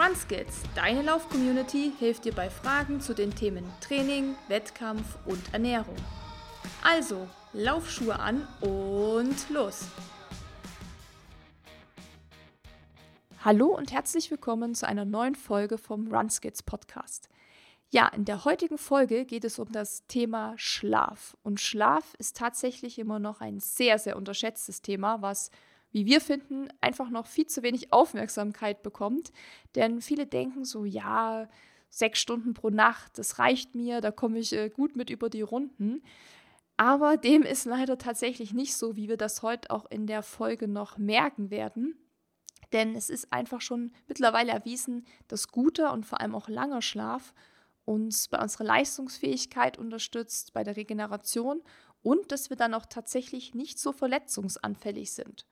RunSkills, deine Lauf-Community, hilft dir bei Fragen zu den Themen Training, Wettkampf und Ernährung. Also, Laufschuhe an und los! Hallo und herzlich willkommen zu einer neuen Folge vom RunSkills Podcast. Ja, in der heutigen Folge geht es um das Thema Schlaf. Und Schlaf ist tatsächlich immer noch ein sehr, sehr unterschätztes Thema, was wie wir finden, einfach noch viel zu wenig Aufmerksamkeit bekommt. Denn viele denken so, ja, sechs Stunden pro Nacht, das reicht mir, da komme ich äh, gut mit über die Runden. Aber dem ist leider tatsächlich nicht so, wie wir das heute auch in der Folge noch merken werden. Denn es ist einfach schon mittlerweile erwiesen, dass guter und vor allem auch langer Schlaf uns bei unserer Leistungsfähigkeit unterstützt, bei der Regeneration und dass wir dann auch tatsächlich nicht so verletzungsanfällig sind.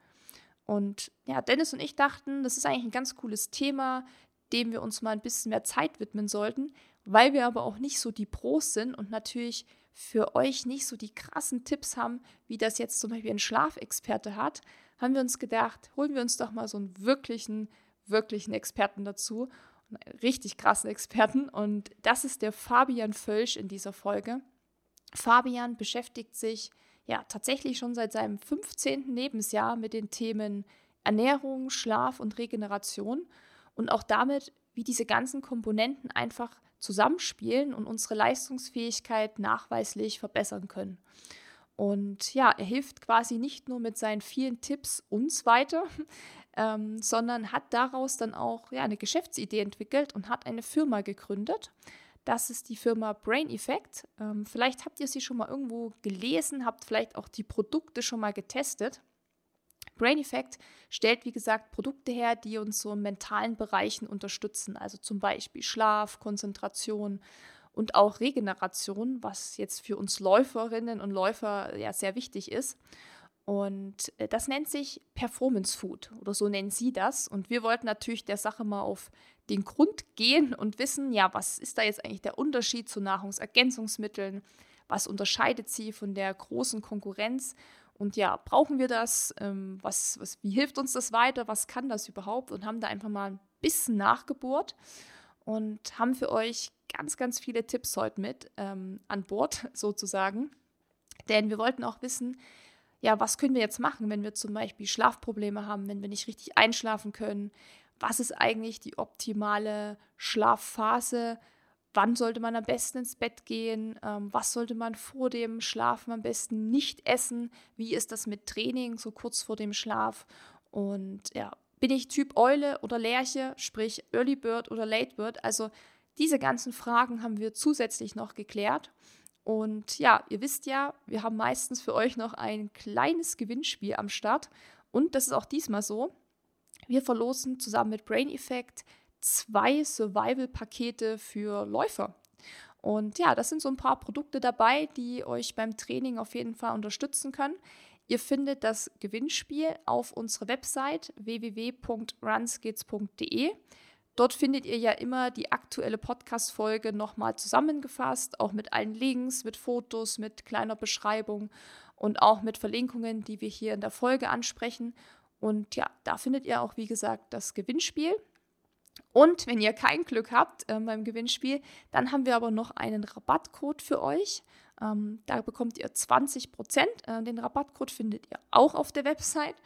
Und ja, Dennis und ich dachten, das ist eigentlich ein ganz cooles Thema, dem wir uns mal ein bisschen mehr Zeit widmen sollten, weil wir aber auch nicht so die Pros sind und natürlich für euch nicht so die krassen Tipps haben, wie das jetzt zum Beispiel ein Schlafexperte hat, haben wir uns gedacht, holen wir uns doch mal so einen wirklichen, wirklichen Experten dazu, einen richtig krassen Experten. Und das ist der Fabian Völsch in dieser Folge. Fabian beschäftigt sich ja tatsächlich schon seit seinem 15. Lebensjahr mit den Themen Ernährung, Schlaf und Regeneration und auch damit, wie diese ganzen Komponenten einfach zusammenspielen und unsere Leistungsfähigkeit nachweislich verbessern können. Und ja, er hilft quasi nicht nur mit seinen vielen Tipps uns weiter, ähm, sondern hat daraus dann auch ja, eine Geschäftsidee entwickelt und hat eine Firma gegründet. Das ist die Firma Brain Effect. Ähm, vielleicht habt ihr sie schon mal irgendwo gelesen, habt vielleicht auch die Produkte schon mal getestet. Brain Effect stellt, wie gesagt, Produkte her, die uns so in mentalen Bereichen unterstützen, also zum Beispiel Schlaf, Konzentration und auch Regeneration, was jetzt für uns Läuferinnen und Läufer ja sehr wichtig ist. Und äh, das nennt sich Performance Food oder so nennen sie das. Und wir wollten natürlich der Sache mal auf den Grund gehen und wissen, ja, was ist da jetzt eigentlich der Unterschied zu Nahrungsergänzungsmitteln? Was unterscheidet sie von der großen Konkurrenz? Und ja, brauchen wir das? Ähm, was, was, wie hilft uns das weiter? Was kann das überhaupt? Und haben da einfach mal ein bisschen nachgebohrt und haben für euch ganz, ganz viele Tipps heute mit ähm, an Bord sozusagen. Denn wir wollten auch wissen, ja, was können wir jetzt machen, wenn wir zum Beispiel Schlafprobleme haben, wenn wir nicht richtig einschlafen können, was ist eigentlich die optimale Schlafphase, wann sollte man am besten ins Bett gehen, ähm, was sollte man vor dem Schlafen am besten nicht essen, wie ist das mit Training so kurz vor dem Schlaf und ja, bin ich Typ Eule oder Lerche, sprich Early Bird oder Late Bird, also diese ganzen Fragen haben wir zusätzlich noch geklärt. Und ja, ihr wisst ja, wir haben meistens für euch noch ein kleines Gewinnspiel am Start. Und das ist auch diesmal so. Wir verlosen zusammen mit Brain Effect zwei Survival-Pakete für Läufer. Und ja, das sind so ein paar Produkte dabei, die euch beim Training auf jeden Fall unterstützen können. Ihr findet das Gewinnspiel auf unserer Website www.runskits.de. Dort findet ihr ja immer die aktuelle Podcast-Folge nochmal zusammengefasst, auch mit allen Links, mit Fotos, mit kleiner Beschreibung und auch mit Verlinkungen, die wir hier in der Folge ansprechen. Und ja, da findet ihr auch, wie gesagt, das Gewinnspiel. Und wenn ihr kein Glück habt äh, beim Gewinnspiel, dann haben wir aber noch einen Rabattcode für euch. Ähm, da bekommt ihr 20 Prozent. Äh, den Rabattcode findet ihr auch auf der Website.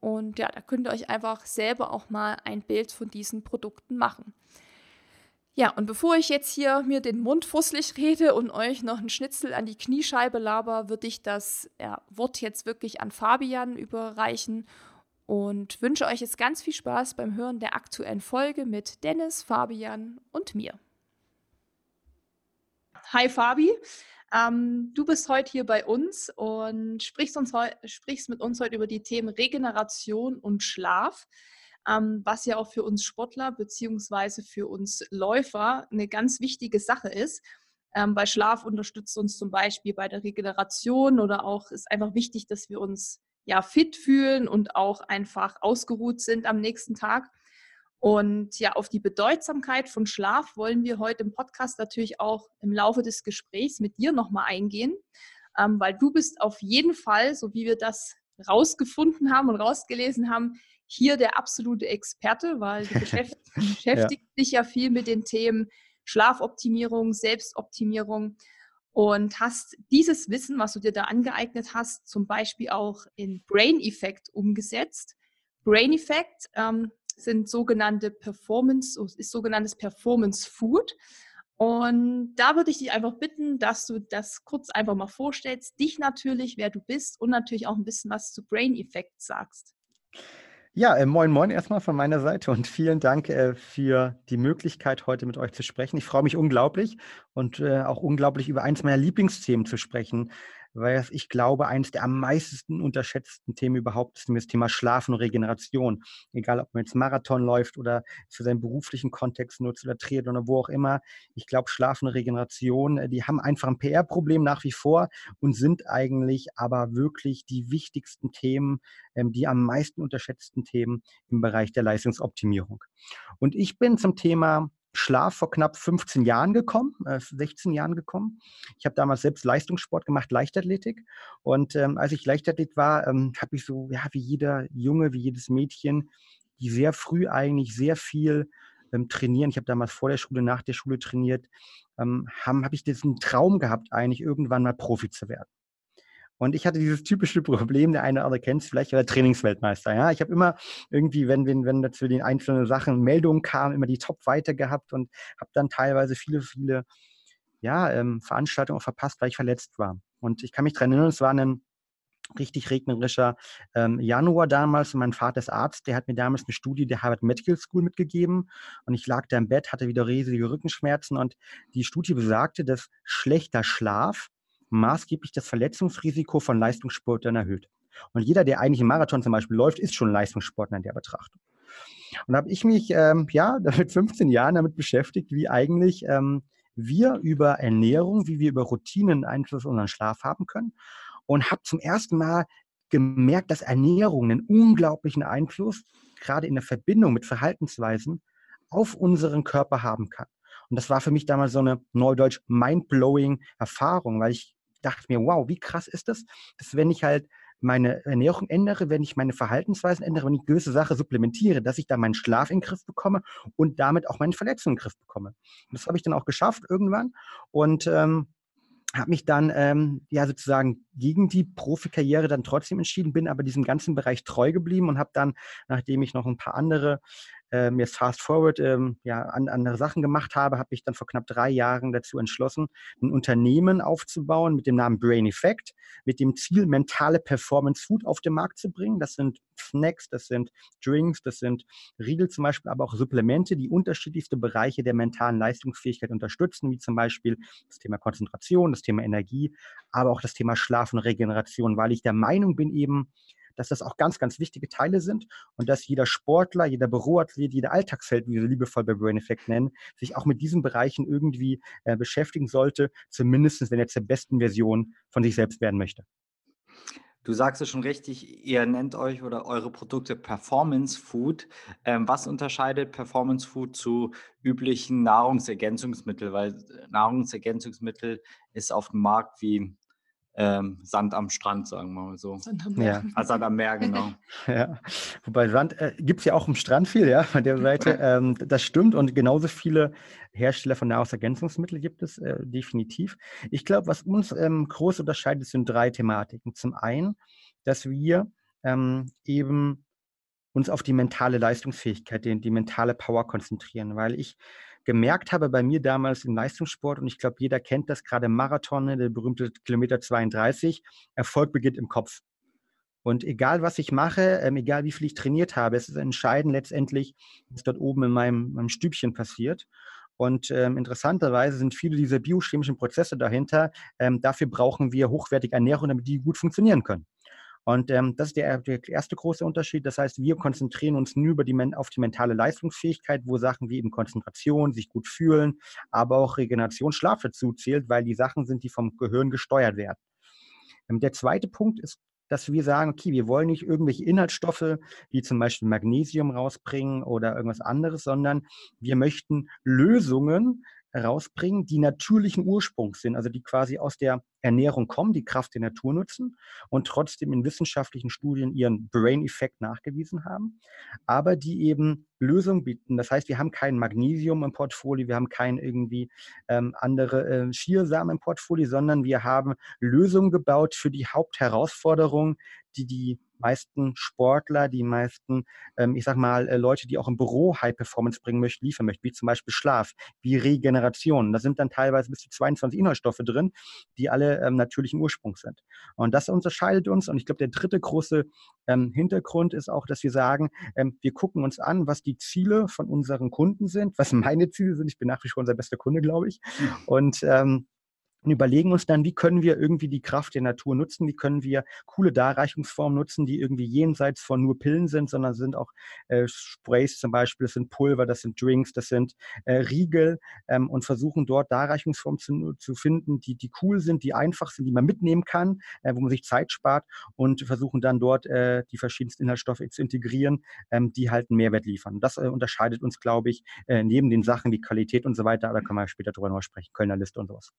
Und ja, da könnt ihr euch einfach selber auch mal ein Bild von diesen Produkten machen. Ja, und bevor ich jetzt hier mir den Mund fusselig rede und euch noch einen Schnitzel an die Kniescheibe laber, würde ich das ja, Wort jetzt wirklich an Fabian überreichen und wünsche euch jetzt ganz viel Spaß beim Hören der aktuellen Folge mit Dennis, Fabian und mir. Hi Fabi, ähm, du bist heute hier bei uns und sprichst, uns sprichst mit uns heute über die Themen Regeneration und Schlaf, ähm, was ja auch für uns Sportler bzw. für uns Läufer eine ganz wichtige Sache ist. Ähm, bei Schlaf unterstützt uns zum Beispiel bei der Regeneration oder auch ist einfach wichtig, dass wir uns ja fit fühlen und auch einfach ausgeruht sind am nächsten Tag. Und ja, auf die Bedeutsamkeit von Schlaf wollen wir heute im Podcast natürlich auch im Laufe des Gesprächs mit dir nochmal eingehen, ähm, weil du bist auf jeden Fall, so wie wir das rausgefunden haben und rausgelesen haben, hier der absolute Experte, weil du beschäftigst, beschäftigst ja. dich ja viel mit den Themen Schlafoptimierung, Selbstoptimierung und hast dieses Wissen, was du dir da angeeignet hast, zum Beispiel auch in Brain Effect umgesetzt. Brain Effect ähm, sind sogenannte Performance, ist sogenanntes Performance Food. Und da würde ich dich einfach bitten, dass du das kurz einfach mal vorstellst, dich natürlich, wer du bist und natürlich auch ein bisschen was zu Brain Effect sagst. Ja, äh, moin, moin erstmal von meiner Seite und vielen Dank äh, für die Möglichkeit, heute mit euch zu sprechen. Ich freue mich unglaublich und äh, auch unglaublich über eins meiner Lieblingsthemen zu sprechen, weil ich glaube, eines der am meisten unterschätzten Themen überhaupt ist das Thema Schlafen und Regeneration. Egal, ob man jetzt Marathon läuft oder für seinen beruflichen Kontext nutzt oder Triathlon oder wo auch immer. Ich glaube, Schlafen und Regeneration, äh, die haben einfach ein PR-Problem nach wie vor und sind eigentlich aber wirklich die wichtigsten Themen, ähm, die am meisten unterschätzten Themen im Bereich der Leistungsoptimierung. Und ich bin zum Thema Schlaf vor knapp 15 Jahren gekommen, äh, 16 Jahren gekommen. Ich habe damals selbst Leistungssport gemacht, Leichtathletik. Und ähm, als ich Leichtathlet war, ähm, habe ich so, ja, wie jeder Junge, wie jedes Mädchen, die sehr früh eigentlich sehr viel ähm, trainieren. Ich habe damals vor der Schule, nach der Schule trainiert. Ähm, habe hab ich diesen Traum gehabt, eigentlich irgendwann mal Profi zu werden. Und ich hatte dieses typische Problem, der eine oder andere kennt es vielleicht, der Trainingsweltmeister. Ja, ich habe immer irgendwie, wenn, wenn, wenn zu den einzelnen Sachen Meldungen kamen, immer die Top weiter gehabt und habe dann teilweise viele, viele ja, ähm, Veranstaltungen verpasst, weil ich verletzt war. Und ich kann mich daran erinnern, es war ein richtig regnerischer ähm, Januar damals. Und mein Vater ist Arzt, der hat mir damals eine Studie der Harvard Medical School mitgegeben. Und ich lag da im Bett, hatte wieder riesige Rückenschmerzen. Und die Studie besagte, dass schlechter Schlaf maßgeblich das Verletzungsrisiko von Leistungssportlern erhöht. Und jeder, der eigentlich im Marathon zum Beispiel läuft, ist schon Leistungssportler in der Betrachtung. Und da habe ich mich ähm, ja mit 15 Jahren damit beschäftigt, wie eigentlich ähm, wir über Ernährung, wie wir über Routinen Einfluss auf unseren Schlaf haben können. Und habe zum ersten Mal gemerkt, dass Ernährung einen unglaublichen Einfluss gerade in der Verbindung mit Verhaltensweisen auf unseren Körper haben kann. Und das war für mich damals so eine neudeutsch mind-blowing Erfahrung, weil ich dachte mir, wow, wie krass ist das, dass wenn ich halt meine Ernährung ändere, wenn ich meine Verhaltensweisen ändere, wenn ich gewisse Sachen supplementiere, dass ich dann meinen Schlaf in den Griff bekomme und damit auch meine Verletzungen in den Griff bekomme. Das habe ich dann auch geschafft irgendwann und ähm, habe mich dann ähm, ja sozusagen gegen die Profikarriere dann trotzdem entschieden, bin aber diesem ganzen Bereich treu geblieben und habe dann, nachdem ich noch ein paar andere ähm, jetzt fast forward ähm, ja, an, andere Sachen gemacht habe, habe ich dann vor knapp drei Jahren dazu entschlossen, ein Unternehmen aufzubauen mit dem Namen Brain Effect, mit dem Ziel, mentale Performance Food auf den Markt zu bringen. Das sind Snacks, das sind Drinks, das sind Riegel zum Beispiel, aber auch Supplemente, die unterschiedlichste Bereiche der mentalen Leistungsfähigkeit unterstützen, wie zum Beispiel das Thema Konzentration, das Thema Energie, aber auch das Thema Schlaf und Regeneration, weil ich der Meinung bin eben, dass das auch ganz, ganz wichtige Teile sind und dass jeder Sportler, jeder Büroathlet, jeder Alltagsheld, wie wir liebevoll bei Brain Effect nennen, sich auch mit diesen Bereichen irgendwie äh, beschäftigen sollte, zumindest wenn er zur besten Version von sich selbst werden möchte. Du sagst es schon richtig, ihr nennt euch oder eure Produkte Performance Food. Ähm, was unterscheidet Performance Food zu üblichen Nahrungsergänzungsmitteln? Weil Nahrungsergänzungsmittel ist auf dem Markt wie ähm, Sand am Strand, sagen wir mal so. Sand am Meer. Ja. Ah, Sand am Meer, genau. ja. Wobei Sand äh, gibt es ja auch im Strand viel, ja, von der Seite. Ähm, das stimmt und genauso viele Hersteller von Nahrungsergänzungsmitteln gibt es äh, definitiv. Ich glaube, was uns ähm, groß unterscheidet, sind drei Thematiken. Zum einen, dass wir ähm, eben uns auf die mentale Leistungsfähigkeit, die, die mentale Power konzentrieren, weil ich gemerkt habe bei mir damals im Leistungssport, und ich glaube, jeder kennt das, gerade Marathon, ne, der berühmte Kilometer 32, Erfolg beginnt im Kopf. Und egal, was ich mache, ähm, egal wie viel ich trainiert habe, es ist entscheidend letztendlich, was dort oben in meinem, meinem Stübchen passiert. Und ähm, interessanterweise sind viele dieser biochemischen Prozesse dahinter. Ähm, dafür brauchen wir hochwertige Ernährung, damit die gut funktionieren können. Und ähm, das ist der, der, erste große Unterschied. Das heißt, wir konzentrieren uns nur über die, auf die mentale Leistungsfähigkeit, wo Sachen wie eben Konzentration, sich gut fühlen, aber auch Regeneration, Schlaf dazu zählt, weil die Sachen sind, die vom Gehirn gesteuert werden. Ähm, der zweite Punkt ist, dass wir sagen, okay, wir wollen nicht irgendwelche Inhaltsstoffe wie zum Beispiel Magnesium rausbringen oder irgendwas anderes, sondern wir möchten Lösungen rausbringen, die natürlichen Ursprungs sind, also die quasi aus der Ernährung kommen, die Kraft der Natur nutzen und trotzdem in wissenschaftlichen Studien ihren Brain-Effekt nachgewiesen haben, aber die eben Lösungen bieten. Das heißt, wir haben kein Magnesium im Portfolio, wir haben kein irgendwie ähm, andere äh, Schiersamen im Portfolio, sondern wir haben Lösungen gebaut für die Hauptherausforderungen, die die meisten Sportler, die meisten, ähm, ich sag mal, äh, Leute, die auch im Büro High Performance bringen möchten, liefern möchten, wie zum Beispiel Schlaf, wie Regeneration. Da sind dann teilweise bis zu 22 Inhaltsstoffe drin, die alle ähm, natürlichen Ursprungs sind. Und das unterscheidet uns. Und ich glaube, der dritte große ähm, Hintergrund ist auch, dass wir sagen, ähm, wir gucken uns an, was die Ziele von unseren Kunden sind, was meine Ziele sind. Ich bin nach wie vor unser bester Kunde, glaube ich. Und ähm, und überlegen uns dann, wie können wir irgendwie die Kraft der Natur nutzen, wie können wir coole Darreichungsformen nutzen, die irgendwie jenseits von nur Pillen sind, sondern sind auch äh, Sprays zum Beispiel, das sind Pulver, das sind Drinks, das sind äh, Riegel ähm, und versuchen dort Darreichungsformen zu, zu finden, die, die cool sind, die einfach sind, die man mitnehmen kann, äh, wo man sich Zeit spart und versuchen dann dort äh, die verschiedensten Inhaltsstoffe zu integrieren, ähm, die halt einen Mehrwert liefern. Das äh, unterscheidet uns, glaube ich, äh, neben den Sachen wie Qualität und so weiter, da können wir später drüber noch sprechen, Kölner Liste und sowas.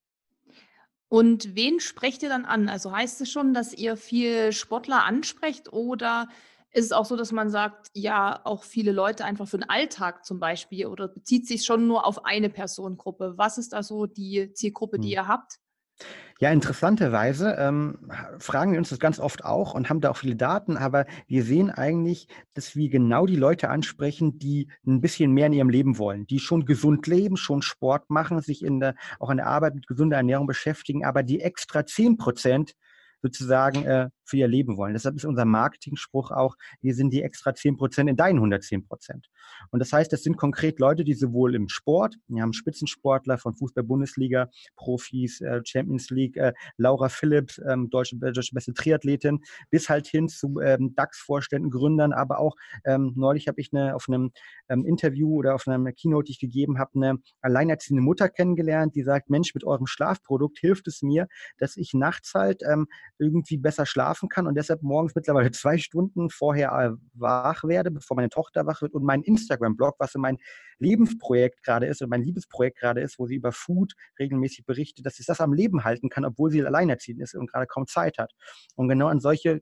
Und wen sprecht ihr dann an? Also heißt es schon, dass ihr viel Sportler ansprecht oder ist es auch so, dass man sagt, ja, auch viele Leute einfach für den Alltag zum Beispiel oder bezieht sich schon nur auf eine Personengruppe? Was ist da so die Zielgruppe, die hm. ihr habt? Ja, interessanterweise ähm, fragen wir uns das ganz oft auch und haben da auch viele Daten, aber wir sehen eigentlich, dass wir genau die Leute ansprechen, die ein bisschen mehr in ihrem Leben wollen, die schon gesund leben, schon Sport machen, sich in der, auch in der Arbeit mit gesunder Ernährung beschäftigen, aber die extra 10 Prozent sozusagen äh, für ihr Leben wollen. Deshalb ist unser Marketingspruch auch, wir sind die extra 10 Prozent in deinen 110 Prozent. Und das heißt, das sind konkret Leute, die sowohl im Sport, wir haben Spitzensportler von Fußball-Bundesliga, Profis, äh, Champions League, äh, Laura Phillips, ähm, deutsche, äh, deutsche beste Triathletin, bis halt hin zu ähm, DAX-Vorständen, Gründern, aber auch ähm, neulich habe ich eine, auf einem Interview oder auf einem Keynote, die ich gegeben habe, eine alleinerziehende Mutter kennengelernt, die sagt, Mensch, mit eurem Schlafprodukt hilft es mir, dass ich nachts halt irgendwie besser schlafen kann und deshalb morgens mittlerweile zwei Stunden vorher äh, wach werde, bevor meine Tochter wach wird und mein Instagram-Blog, was so mein Lebensprojekt gerade ist und mein Liebesprojekt gerade ist, wo sie über Food regelmäßig berichtet, dass sie das am Leben halten kann, obwohl sie alleinerziehend ist und gerade kaum Zeit hat. Und genau an solche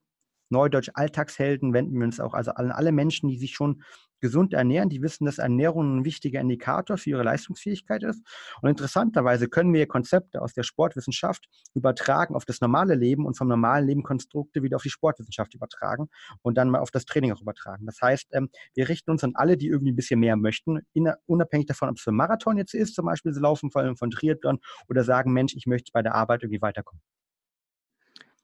Neudeutsch Alltagshelden wenden wir uns auch also an alle Menschen, die sich schon gesund ernähren, die wissen, dass Ernährung ein wichtiger Indikator für ihre Leistungsfähigkeit ist. Und interessanterweise können wir Konzepte aus der Sportwissenschaft übertragen auf das normale Leben und vom normalen Leben Konstrukte wieder auf die Sportwissenschaft übertragen und dann mal auf das Training auch übertragen. Das heißt, ähm, wir richten uns an alle, die irgendwie ein bisschen mehr möchten, unabhängig davon, ob es für Marathon jetzt ist, zum Beispiel sie laufen vor allem von Triathlon oder sagen, Mensch, ich möchte bei der Arbeit irgendwie weiterkommen.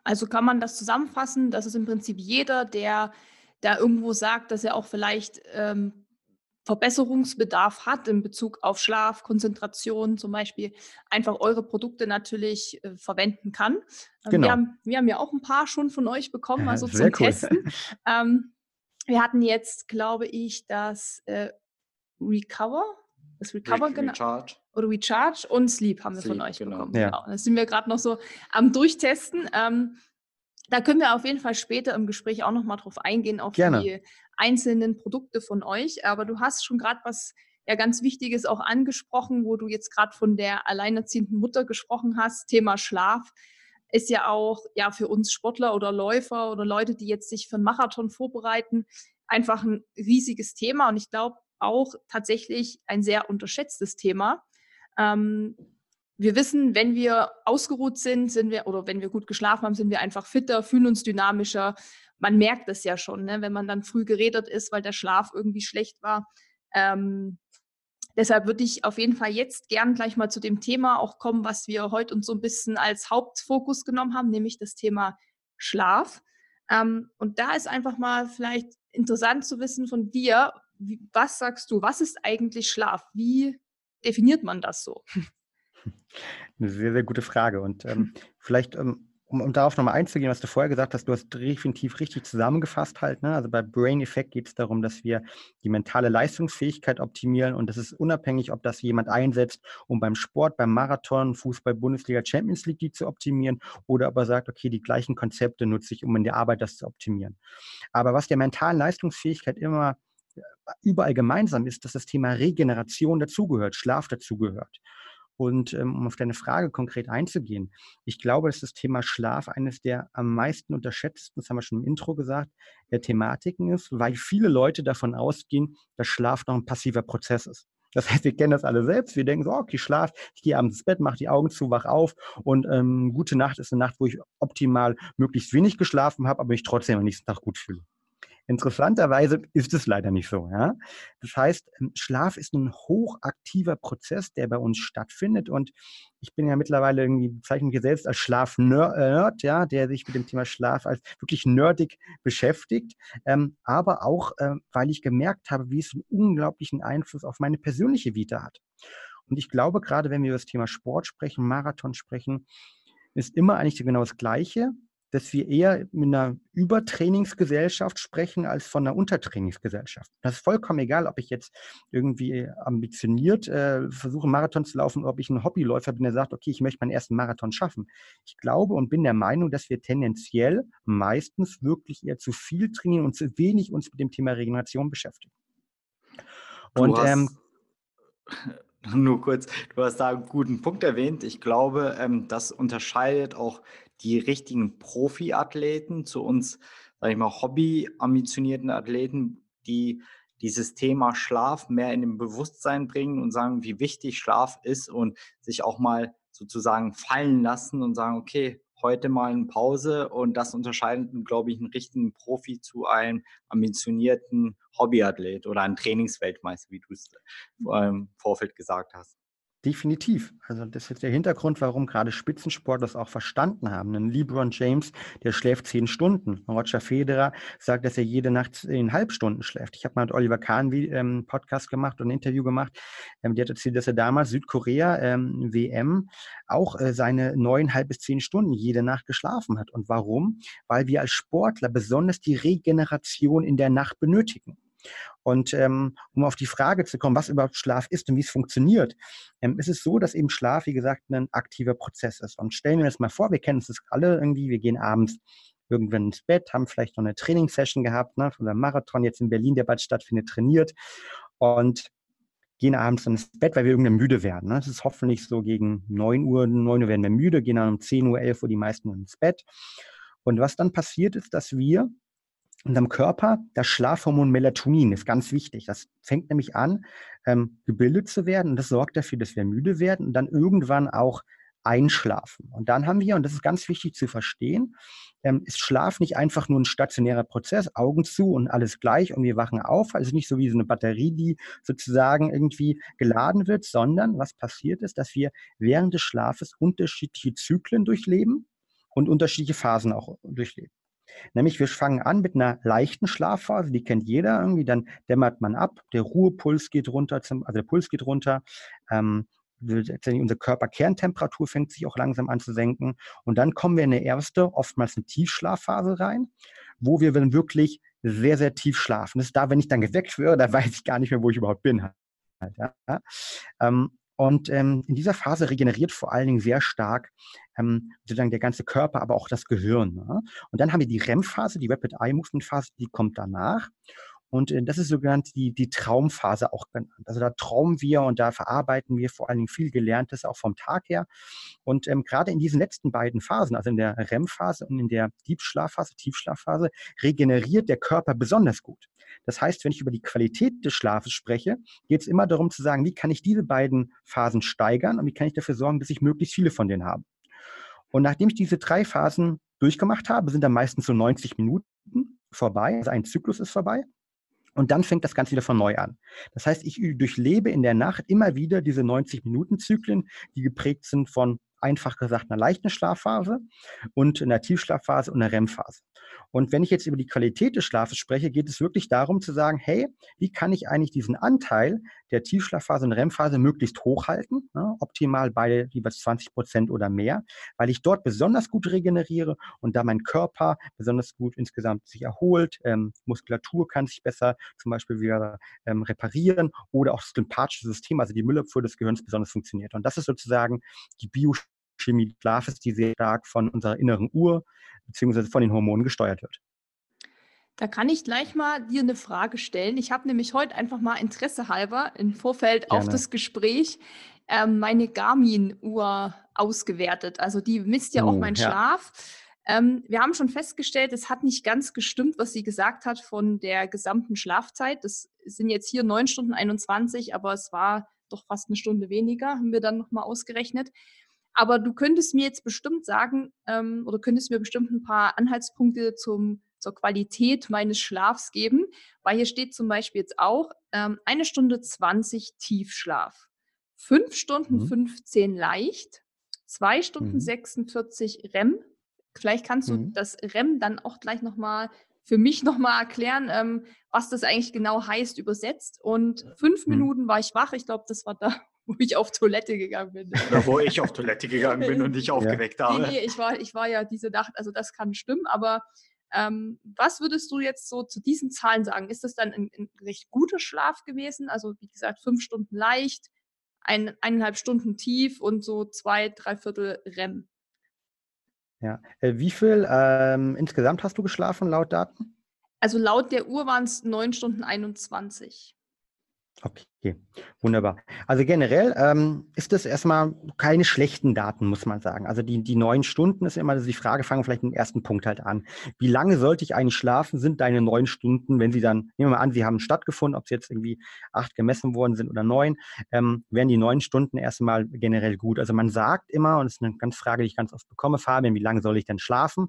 Also kann man das zusammenfassen, dass es im Prinzip jeder, der da irgendwo sagt, dass er auch vielleicht ähm, Verbesserungsbedarf hat in Bezug auf Schlaf, Konzentration zum Beispiel, einfach eure Produkte natürlich äh, verwenden kann. Ähm, genau. Wir haben, wir haben ja auch ein paar schon von euch bekommen, also zum cool. Testen. Ähm, wir hatten jetzt, glaube ich, das äh, Recover, das Recover Re genau. Recharge. Oder Recharge und Sleep haben wir Sleep, von euch genau. bekommen. Ja. Genau. Das sind wir gerade noch so am Durchtesten. Ähm, da können wir auf jeden Fall später im Gespräch auch nochmal drauf eingehen, auf Gerne. die einzelnen Produkte von euch. Aber du hast schon gerade was ja ganz Wichtiges auch angesprochen, wo du jetzt gerade von der alleinerziehenden Mutter gesprochen hast. Thema Schlaf ist ja auch ja für uns Sportler oder Läufer oder Leute, die jetzt sich für einen Marathon vorbereiten, einfach ein riesiges Thema und ich glaube auch tatsächlich ein sehr unterschätztes Thema. Ähm, wir wissen, wenn wir ausgeruht sind, sind wir, oder wenn wir gut geschlafen haben, sind wir einfach fitter, fühlen uns dynamischer. Man merkt das ja schon, ne, wenn man dann früh geredet ist, weil der Schlaf irgendwie schlecht war. Ähm, deshalb würde ich auf jeden Fall jetzt gern gleich mal zu dem Thema auch kommen, was wir heute uns so ein bisschen als Hauptfokus genommen haben, nämlich das Thema Schlaf. Ähm, und da ist einfach mal vielleicht interessant zu wissen von dir, wie, was sagst du, was ist eigentlich Schlaf? Wie definiert man das so? Eine sehr, sehr gute Frage. Und ähm, vielleicht, ähm, um, um darauf nochmal einzugehen, was du vorher gesagt hast, du hast definitiv richtig zusammengefasst halt. Ne? Also bei Brain Effect geht es darum, dass wir die mentale Leistungsfähigkeit optimieren und das ist unabhängig, ob das jemand einsetzt, um beim Sport, beim Marathon, Fußball, Bundesliga, Champions League die zu optimieren oder aber sagt, okay, die gleichen Konzepte nutze ich, um in der Arbeit das zu optimieren. Aber was der mentalen Leistungsfähigkeit immer äh, überall gemeinsam ist, dass das Thema Regeneration dazugehört, Schlaf dazugehört. Und ähm, um auf deine Frage konkret einzugehen, ich glaube, dass das Thema Schlaf eines der am meisten unterschätzten, das haben wir schon im Intro gesagt, der Thematiken ist, weil viele Leute davon ausgehen, dass Schlaf noch ein passiver Prozess ist. Das heißt, wir kennen das alle selbst. Wir denken so, okay, schlaf, ich gehe abends ins Bett, mache die Augen zu, wach auf und ähm, gute Nacht ist eine Nacht, wo ich optimal möglichst wenig geschlafen habe, aber mich trotzdem am nächsten Tag gut fühle. Interessanterweise ist es leider nicht so. Ja? Das heißt, ähm, Schlaf ist ein hochaktiver Prozess, der bei uns stattfindet. Und ich bin ja mittlerweile irgendwie, bezeichne mich selbst als Schlaf-Nerd, ja, der sich mit dem Thema Schlaf als wirklich nerdig beschäftigt. Ähm, aber auch, äh, weil ich gemerkt habe, wie es einen unglaublichen Einfluss auf meine persönliche Vita hat. Und ich glaube, gerade wenn wir über das Thema Sport sprechen, Marathon sprechen, ist immer eigentlich genau das Gleiche dass wir eher mit einer Übertrainingsgesellschaft sprechen als von einer Untertrainingsgesellschaft. Das ist vollkommen egal, ob ich jetzt irgendwie ambitioniert äh, versuche, Marathon zu laufen, oder ob ich ein Hobbyläufer bin, der sagt, okay, ich möchte meinen ersten Marathon schaffen. Ich glaube und bin der Meinung, dass wir tendenziell meistens wirklich eher zu viel trainieren und zu wenig uns mit dem Thema Regeneration beschäftigen. Und ähm, nur kurz, du hast da einen guten Punkt erwähnt. Ich glaube, ähm, das unterscheidet auch die richtigen Profiathleten zu uns, sage ich mal, hobby-ambitionierten Athleten, die dieses Thema Schlaf mehr in den Bewusstsein bringen und sagen, wie wichtig Schlaf ist und sich auch mal sozusagen fallen lassen und sagen, okay, heute mal eine Pause und das unterscheidet, glaube ich, einen richtigen Profi zu einem ambitionierten Hobbyathlet oder einem Trainingsweltmeister, wie du es im Vorfeld gesagt hast. Definitiv. Also das ist der Hintergrund, warum gerade Spitzensportler das auch verstanden haben. Ein LeBron James, der schläft zehn Stunden. Roger Federer sagt, dass er jede Nacht zehnhalb Stunden schläft. Ich habe mal mit Oliver Kahn einen ähm, Podcast gemacht und ein Interview gemacht. Ähm, der hat erzählt, dass er damals Südkorea ähm, WM auch äh, seine neuneinhalb bis zehn Stunden jede Nacht geschlafen hat. Und warum? Weil wir als Sportler besonders die Regeneration in der Nacht benötigen. Und ähm, um auf die Frage zu kommen, was überhaupt Schlaf ist und wie es funktioniert, ähm, ist es so, dass eben Schlaf, wie gesagt, ein aktiver Prozess ist. Und stellen wir uns mal vor, wir kennen es alle irgendwie, wir gehen abends irgendwann ins Bett, haben vielleicht noch eine Trainingssession gehabt, ne, von einem Marathon jetzt in Berlin, der bald stattfindet, trainiert und gehen abends ins Bett, weil wir irgendwann müde werden. Ne? Ist hoffentlich so gegen 9 Uhr, 9 Uhr werden wir müde, gehen dann um 10 Uhr, 11 Uhr die meisten ins Bett. Und was dann passiert ist, dass wir unserem Körper das Schlafhormon Melatonin ist ganz wichtig. Das fängt nämlich an, ähm, gebildet zu werden und das sorgt dafür, dass wir müde werden und dann irgendwann auch einschlafen. Und dann haben wir, und das ist ganz wichtig zu verstehen, ähm, ist Schlaf nicht einfach nur ein stationärer Prozess, Augen zu und alles gleich und wir wachen auf. Also nicht so wie so eine Batterie, die sozusagen irgendwie geladen wird, sondern was passiert ist, dass wir während des Schlafes unterschiedliche Zyklen durchleben und unterschiedliche Phasen auch durchleben. Nämlich wir fangen an mit einer leichten Schlafphase, die kennt jeder irgendwie, dann dämmert man ab, der Ruhepuls geht runter, zum, also der Puls geht runter, ähm, unsere Körperkerntemperatur fängt sich auch langsam an zu senken und dann kommen wir in eine erste, oftmals eine Tiefschlafphase rein, wo wir dann wirklich sehr, sehr tief schlafen. Das ist da, wenn ich dann geweckt werde, da weiß ich gar nicht mehr, wo ich überhaupt bin. Halt, ja. ähm, und ähm, in dieser Phase regeneriert vor allen Dingen sehr stark ähm, sozusagen der ganze Körper, aber auch das Gehirn. Ne? Und dann haben wir die REM-Phase, die Rapid Eye Movement Phase, die kommt danach. Und äh, das ist sogenannt die, die Traumphase auch genannt. Also da träumen wir und da verarbeiten wir vor allen Dingen viel Gelerntes auch vom Tag her. Und ähm, gerade in diesen letzten beiden Phasen, also in der REM-Phase und in der Deep-Schlafphase, Tiefschlafphase, regeneriert der Körper besonders gut. Das heißt, wenn ich über die Qualität des Schlafes spreche, geht es immer darum zu sagen, wie kann ich diese beiden Phasen steigern und wie kann ich dafür sorgen, dass ich möglichst viele von denen habe. Und nachdem ich diese drei Phasen durchgemacht habe, sind dann meistens so 90 Minuten vorbei, also ein Zyklus ist vorbei. Und dann fängt das Ganze wieder von neu an. Das heißt, ich durchlebe in der Nacht immer wieder diese 90-Minuten-Zyklen, die geprägt sind von einfach gesagt einer leichten Schlafphase und einer Tiefschlafphase und einer REM-Phase. Und wenn ich jetzt über die Qualität des Schlafes spreche, geht es wirklich darum zu sagen, hey, wie kann ich eigentlich diesen Anteil der Tiefschlafphase und REM-Phase möglichst hochhalten, ne? optimal beide jeweils 20 Prozent oder mehr, weil ich dort besonders gut regeneriere und da mein Körper besonders gut insgesamt sich erholt, ähm, Muskulatur kann sich besser zum Beispiel wieder ähm, reparieren oder auch das lymphatische System, also die Müllabfuhr des Gehirns besonders funktioniert. Und das ist sozusagen die Biochemie Schlafes, die sehr stark von unserer inneren Uhr beziehungsweise von den Hormonen gesteuert wird. Da kann ich gleich mal dir eine Frage stellen. Ich habe nämlich heute einfach mal Interesse halber im Vorfeld Gerne. auf das Gespräch ähm, meine Garmin-Uhr ausgewertet. Also die misst ja auch Oh, meinen ja. Schlaf. Ähm, wir haben schon festgestellt, es hat nicht ganz gestimmt, was sie gesagt hat von der gesamten Schlafzeit. Das sind jetzt hier 9 Stunden 21, aber es war doch fast eine Stunde weniger, haben wir dann nochmal ausgerechnet. Aber du könntest mir jetzt bestimmt sagen ähm, oder könntest mir bestimmt ein paar Anhaltspunkte zum, zur Qualität meines Schlafs geben, weil hier steht zum Beispiel jetzt auch ähm, eine Stunde 20 Tiefschlaf, fünf Stunden Mhm. 15 leicht, zwei Stunden Mhm. 46 REM. Vielleicht kannst du Mhm. das REM dann auch gleich nochmal für mich nochmal erklären, ähm, was das eigentlich genau heißt, übersetzt. Und fünf Mhm. Minuten war ich wach. Ich glaube, das war da, wo ich auf Toilette gegangen bin. Oder wo ich auf Toilette gegangen bin und dich aufgeweckt Nee, habe. nee, ich war, ich war ja diese Nacht, also das kann stimmen, aber ähm, was würdest du jetzt so zu diesen Zahlen sagen? Ist das dann ein, ein recht guter Schlaf gewesen? Also wie gesagt, fünf Stunden leicht, ein, eineinhalb Stunden tief und so zwei, drei Viertel REM. Ja. Äh, wie viel ähm, insgesamt hast du geschlafen laut Daten? Also laut der Uhr waren es neun Stunden 21. Okay, wunderbar. Also generell ähm, ist das erstmal keine schlechten Daten, muss man sagen. Also die, die neun Stunden ist immer die Frage, fangen wir vielleicht mit dem ersten Punkt halt an. Wie lange sollte ich eigentlich schlafen? Sind deine neun Stunden, wenn sie dann, nehmen wir mal an, sie haben stattgefunden, ob sie jetzt irgendwie acht gemessen worden sind oder neun, ähm, wären die neun Stunden erstmal generell gut. Also man sagt immer, und das ist eine ganz Frage, die ich ganz oft bekomme, Fabian, wie lange soll ich denn schlafen?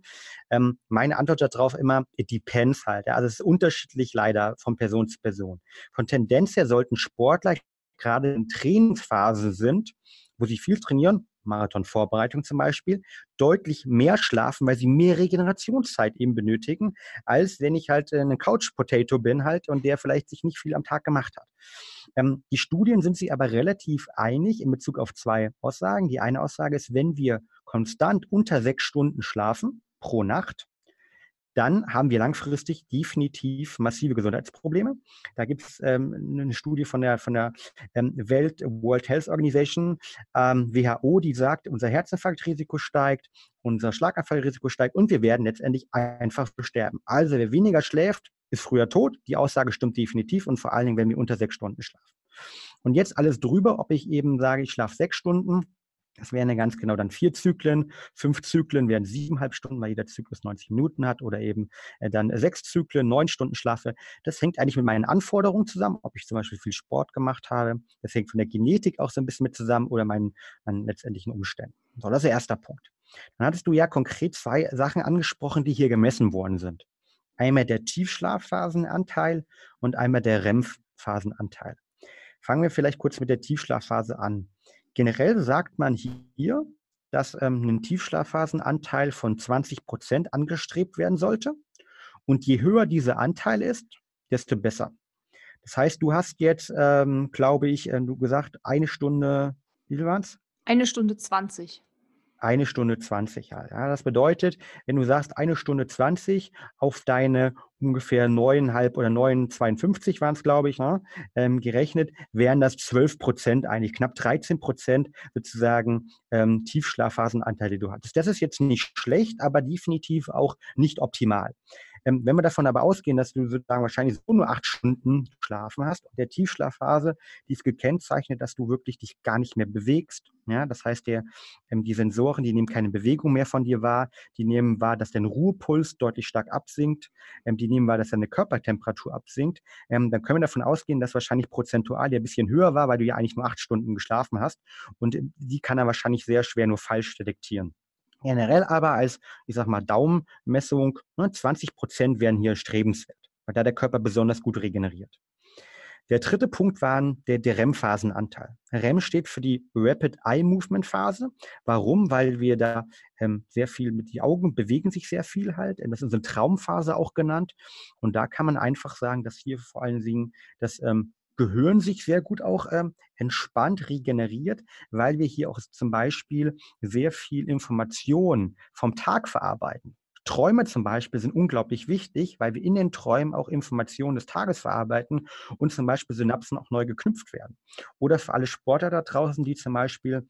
Ähm, meine Antwort darauf immer, it depends halt. Ja? Also es ist unterschiedlich leider von Person zu Person. Von Tendenz her sollten Sportler gerade in Trainingsphasen sind, wo sie viel trainieren, Marathonvorbereitung zum Beispiel, deutlich mehr schlafen, weil sie mehr Regenerationszeit eben benötigen, als wenn ich halt äh, ein Couch-Potato bin halt und der vielleicht sich nicht viel am Tag gemacht hat. Ähm, die Studien sind sich aber relativ einig in Bezug auf zwei Aussagen. Die eine Aussage ist, wenn wir konstant unter sechs Stunden schlafen pro Nacht, dann haben wir langfristig definitiv massive Gesundheitsprobleme. Da gibt es ähm, eine Studie von der, von der ähm, Welt World Health Organization, ähm, WHO, die sagt, unser Herzinfarktrisiko steigt, unser Schlaganfallrisiko steigt und wir werden letztendlich einfach sterben. Also wer weniger schläft, ist früher tot. Die Aussage stimmt definitiv und vor allen Dingen, wenn wir unter sechs Stunden schlafen. Und jetzt alles drüber, ob ich eben sage, ich schlafe sechs Stunden, das wären ja ganz genau dann vier Zyklen. Fünf Zyklen wären siebeneinhalb Stunden, weil jeder Zyklus 90 Minuten hat. Oder eben äh, dann sechs Zyklen, neun Stunden Schlafe. Das hängt eigentlich mit meinen Anforderungen zusammen, ob ich zum Beispiel viel Sport gemacht habe. Das hängt von der Genetik auch so ein bisschen mit zusammen oder meinen, meinen letztendlichen Umständen. So, das ist der erste Punkt. Dann hattest du ja konkret zwei Sachen angesprochen, die hier gemessen worden sind. Einmal der Tiefschlafphasenanteil und einmal der REM-Phasenanteil. Fangen wir vielleicht kurz mit der Tiefschlafphase an. Generell sagt man hier, dass ähm, ein Tiefschlafphasenanteil von 20 Prozent angestrebt werden sollte. Und je höher dieser Anteil ist, desto besser. Das heißt, du hast jetzt, ähm, glaube ich, äh, du gesagt, eine Stunde, wie viel waren es? Eine Stunde 20. Eine Stunde 20 halt. Ja, das bedeutet, wenn du sagst, eine Stunde 20 auf deine ungefähr 9,5 oder 9,52 waren es, glaube ich, ne, ähm, gerechnet, wären das 12 Prozent, eigentlich knapp 13 Prozent sozusagen ähm, Tiefschlafphasenanteile, die du hattest. Das ist jetzt nicht schlecht, aber definitiv auch nicht optimal. Ähm, wenn wir davon aber ausgehen, dass du sozusagen wahrscheinlich so nur acht Stunden geschlafen hast, der Tiefschlafphase, die ist gekennzeichnet, dass du wirklich dich gar nicht mehr bewegst. Ja, das heißt, der, ähm, die Sensoren, die nehmen keine Bewegung mehr von dir wahr, die nehmen wahr, dass dein Ruhepuls deutlich stark absinkt, ähm, die nehmen wahr, dass deine Körpertemperatur absinkt. Ähm, dann können wir davon ausgehen, dass wahrscheinlich prozentual der ein bisschen höher war, weil du ja eigentlich nur acht Stunden geschlafen hast. Und ähm, die kann er wahrscheinlich sehr schwer nur falsch detektieren. Generell aber als, ich sag mal, Daumenmessung, ne, 20 Prozent wären hier strebenswert, weil da der Körper besonders gut regeneriert. Der dritte Punkt war der, der REM-Phasenanteil. REM steht für die Rapid Eye Movement Phase. Warum? Weil wir da ähm, sehr viel mit die Augen bewegen sich sehr viel halt. Das ist eine Traumphase auch genannt. Und da kann man einfach sagen, dass hier vor allen Dingen das ähm, Gehirn sich sehr gut auch ähm, entspannt regeneriert, weil wir hier auch zum Beispiel sehr viel Information vom Tag verarbeiten. Träume zum Beispiel sind unglaublich wichtig, weil wir in den Träumen auch Informationen des Tages verarbeiten und zum Beispiel Synapsen auch neu geknüpft werden. Oder für alle Sportler da draußen, die zum Beispiel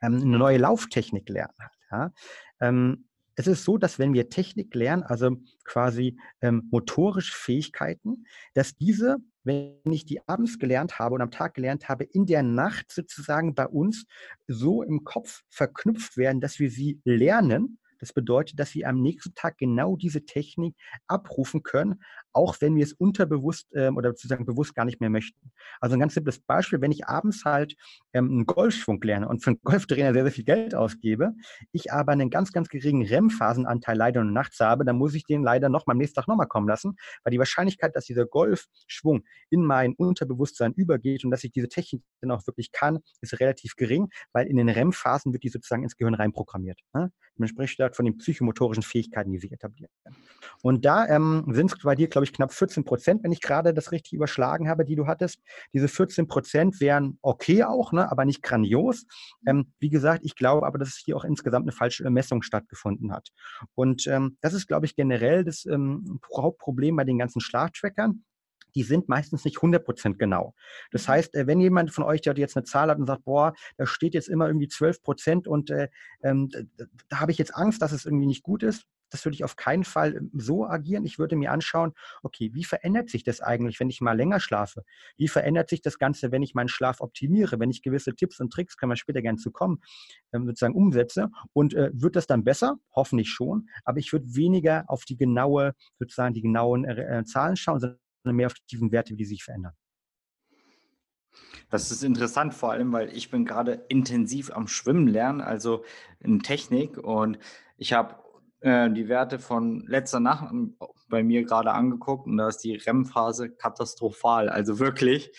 ähm, eine neue Lauftechnik lernen. Ja? Ähm, es ist so, dass wenn wir Technik lernen, also quasi ähm, motorische Fähigkeiten, dass diese, wenn ich die abends gelernt habe und am Tag gelernt habe, in der Nacht sozusagen bei uns so im Kopf verknüpft werden, dass wir sie lernen. Das bedeutet, dass wir am nächsten Tag genau diese Technik abrufen können, auch wenn wir es unterbewusst ähm, oder sozusagen bewusst gar nicht mehr möchten. Also ein ganz simples Beispiel, wenn ich abends halt ähm, einen Golfschwung lerne und für einen Golftrainer sehr, sehr viel Geld ausgebe, ich aber einen ganz, ganz geringen REM-Phasenanteil leider nur nachts habe, dann muss ich den leider noch am nächsten Tag nochmal kommen lassen, weil die Wahrscheinlichkeit, dass dieser Golfschwung in mein Unterbewusstsein übergeht und dass ich diese Technik dann auch wirklich kann, ist relativ gering, weil in den REM-Phasen wird die sozusagen ins Gehirn reinprogrammiert. Ne? Man spricht da von den psychomotorischen Fähigkeiten, die sich etablieren. Und da ähm, sind es bei dir, glaube ich, knapp 14 Prozent, wenn ich gerade das richtig überschlagen habe, die du hattest. Diese 14 Prozent wären okay auch, ne, aber nicht grandios. Ähm, wie gesagt, ich glaube aber, dass es hier auch insgesamt eine falsche Messung stattgefunden hat. Und ähm, das ist, glaube ich, generell das ähm, Hauptproblem bei den ganzen Schlaftrackern die sind meistens nicht 100% genau. Das mhm. heißt, äh, wenn jemand von euch, der jetzt eine Zahl hat und sagt, boah, da steht jetzt immer irgendwie 12% und äh, ähm, da habe ich jetzt Angst, dass es irgendwie nicht gut ist, das würde ich auf keinen Fall ähm, so agieren. Ich würde mir anschauen, okay, wie verändert sich das eigentlich, wenn ich mal länger schlafe? Wie verändert sich das Ganze, wenn ich meinen Schlaf optimiere, wenn ich gewisse Tipps und Tricks, können wir später gerne zu kommen, ähm, sozusagen umsetze? Und äh, wird das dann besser? Hoffentlich schon. Aber ich würde weniger auf die genaue, sozusagen die genauen äh, äh Zahlen schauen, sondern mehr auf die Werte, die sich verändern. Das ist interessant, vor allem, weil ich bin gerade intensiv am Schwimmen lernen, also in Technik. Und ich habe äh, die Werte von letzter Nacht bei mir gerade angeguckt und da ist die REM-Phase katastrophal, also wirklich.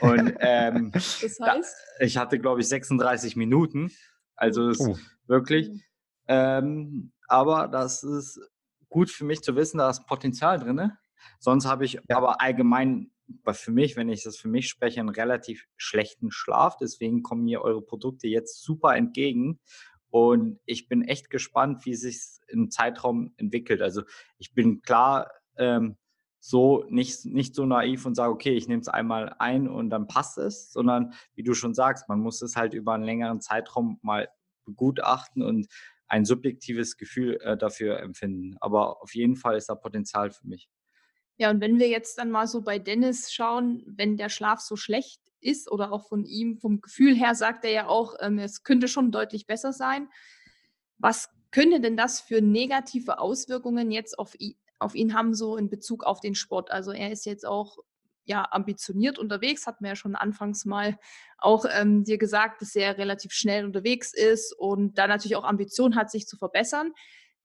Und ähm, das heißt? Da, ich hatte, glaube ich, 36 Minuten, also oh. wirklich. Mhm. Ähm, aber das ist gut für mich zu wissen, da ist Potenzial drin. Sonst habe ich ja. aber allgemein für mich, wenn ich das für mich spreche, einen relativ schlechten Schlaf. Deswegen kommen mir eure Produkte jetzt super entgegen. Und ich bin echt gespannt, wie sich im Zeitraum entwickelt. Also ich bin klar ähm, so nicht, nicht so naiv und sage, okay, ich nehme es einmal ein und dann passt es, sondern wie du schon sagst, man muss es halt über einen längeren Zeitraum mal begutachten und ein subjektives Gefühl äh, dafür empfinden. Aber auf jeden Fall ist da Potenzial für mich. Ja, und wenn wir jetzt dann mal so bei Dennis schauen, wenn der Schlaf so schlecht ist oder auch von ihm, vom Gefühl her sagt er ja auch, ähm, es könnte schon deutlich besser sein. Was könnte denn das für negative Auswirkungen jetzt auf ihn, auf ihn haben, so in Bezug auf den Sport? Also er ist jetzt auch ja ambitioniert unterwegs, hat mir ja schon anfangs mal auch ähm, dir gesagt, dass er relativ schnell unterwegs ist und da natürlich auch Ambition hat, sich zu verbessern.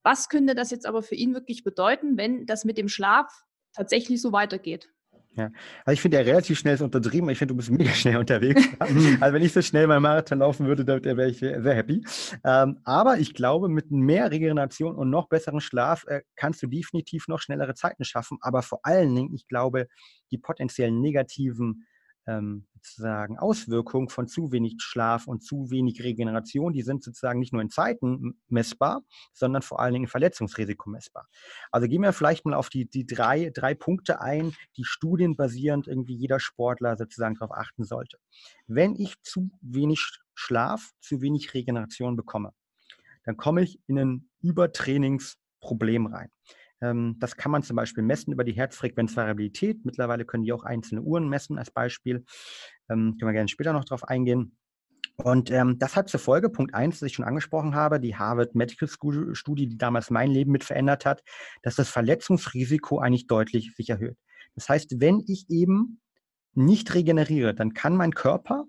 Was könnte das jetzt aber für ihn wirklich bedeuten, wenn das mit dem Schlaf tatsächlich so weitergeht. Ja, also ich finde ja relativ schnell ist untertrieben. Ich finde, du bist mega schnell unterwegs. also wenn ich so schnell meinen Marathon laufen würde, dann wäre ich sehr happy. Ähm, aber ich glaube, mit mehr Regeneration und noch besserem Schlaf äh, kannst du definitiv noch schnellere Zeiten schaffen. Aber vor allen Dingen, ich glaube, die potenziellen negativen ähm, sozusagen Auswirkungen von zu wenig Schlaf und zu wenig Regeneration, die sind sozusagen nicht nur in Zeiten messbar, sondern vor allen Dingen im Verletzungsrisiko messbar. Also gehen wir vielleicht mal auf die, die drei, drei Punkte ein, die studienbasierend irgendwie jeder Sportler sozusagen darauf achten sollte. Wenn ich zu wenig Schlaf, zu wenig Regeneration bekomme, dann komme ich in ein Übertrainingsproblem rein. Ähm, das kann man zum Beispiel messen über die Herzfrequenzvariabilität. Mittlerweile können die auch einzelne Uhren messen als Beispiel. Ähm, können wir gerne später noch darauf eingehen. Und ähm, das hat zur Folge, Punkt 1, das ich schon angesprochen habe, die Harvard Medical School Studie, die damals mein Leben mit verändert hat, dass das Verletzungsrisiko eigentlich deutlich sich erhöht. Das heißt, wenn ich eben nicht regeneriere, dann kann mein Körper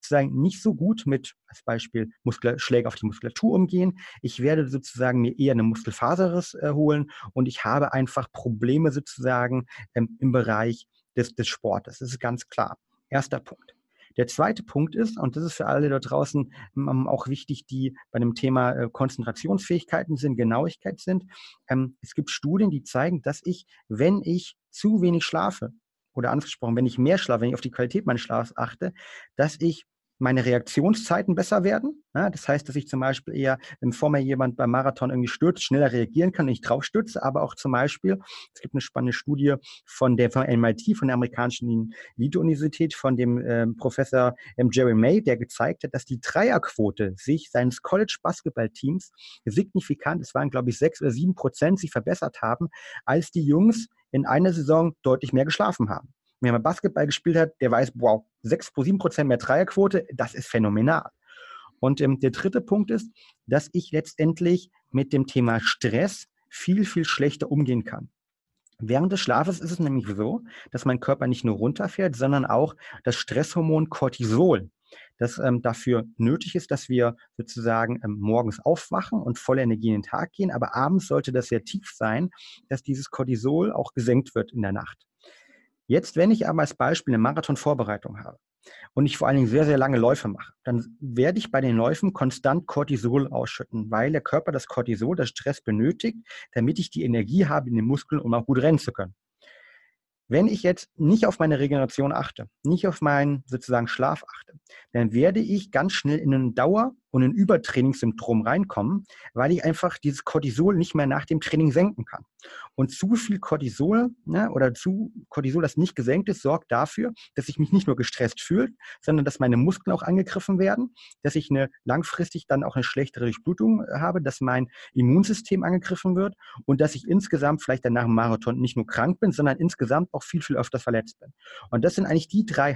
sozusagen nicht so gut mit, als Beispiel, Muskel Schläge auf die Muskulatur umgehen. Ich werde sozusagen mir eher eine Muskelfaserriss äh, holen und ich habe einfach Probleme sozusagen ähm, im Bereich des, des Sportes. Das ist ganz klar. Erster Punkt. Der zweite Punkt ist, und das ist für alle da draußen ähm, auch wichtig, die bei dem Thema äh, Konzentrationsfähigkeiten sind, Genauigkeit sind. Ähm, es gibt Studien, die zeigen, dass ich, wenn ich zu wenig schlafe, oder angesprochen, wenn ich mehr schlafe, wenn ich auf die Qualität meines Schlafs achte, dass ich meine Reaktionszeiten besser werden. Ja, das heißt, dass ich zum Beispiel eher, wenn vor mir jemand beim Marathon irgendwie stürzt, schneller reagieren kann und ich drauf stürze. Aber auch zum Beispiel, es gibt eine spannende Studie von der von MIT, von der amerikanischen Elite-Universität, von dem äh, Professor ähm, Jerry May, der gezeigt hat, dass die Dreierquote sich seines College-Basketball-Teams signifikant, es waren glaube ich sechs oder sieben Prozent, sich verbessert haben, als die Jungs in einer Saison deutlich mehr geschlafen haben. Wenn man Basketball gespielt hat, der weiß, wow, 6, 7 Prozent mehr Dreierquote, das ist phänomenal. Und ähm, der dritte Punkt ist, dass ich letztendlich mit dem Thema Stress viel, viel schlechter umgehen kann. Während des Schlafes ist es nämlich so, dass mein Körper nicht nur runterfährt, sondern auch das Stresshormon Cortisol, das ähm, dafür nötig ist, dass wir sozusagen ähm, morgens aufwachen und voller Energie in den Tag gehen. Aber abends sollte das sehr tief sein, dass dieses Cortisol auch gesenkt wird in der Nacht. Jetzt, wenn ich aber als Beispiel eine Marathonvorbereitung habe und ich vor allen Dingen sehr, sehr lange Läufe mache, dann werde ich bei den Läufen konstant Cortisol ausschütten, weil der Körper das Cortisol, das Stress benötigt, damit ich die Energie habe in den Muskeln, um auch gut rennen zu können. Wenn ich jetzt nicht auf meine Regeneration achte, nicht auf meinen sozusagen Schlaf achte, dann werde ich ganz schnell in einen Dauer- und ein Übertrainingssyndrom reinkommen, weil ich einfach dieses Cortisol nicht mehr nach dem Training senken kann. Und zu viel Cortisol ne, oder zu Cortisol, das nicht gesenkt ist, sorgt dafür, dass ich mich nicht nur gestresst fühle, sondern dass meine Muskeln auch angegriffen werden, dass ich eine langfristig dann auch eine schlechtere Durchblutung habe, dass mein Immunsystem angegriffen wird und dass ich insgesamt vielleicht dann nach dem Marathon nicht nur krank bin, sondern insgesamt auch viel, viel öfter verletzt bin. Und das sind eigentlich die drei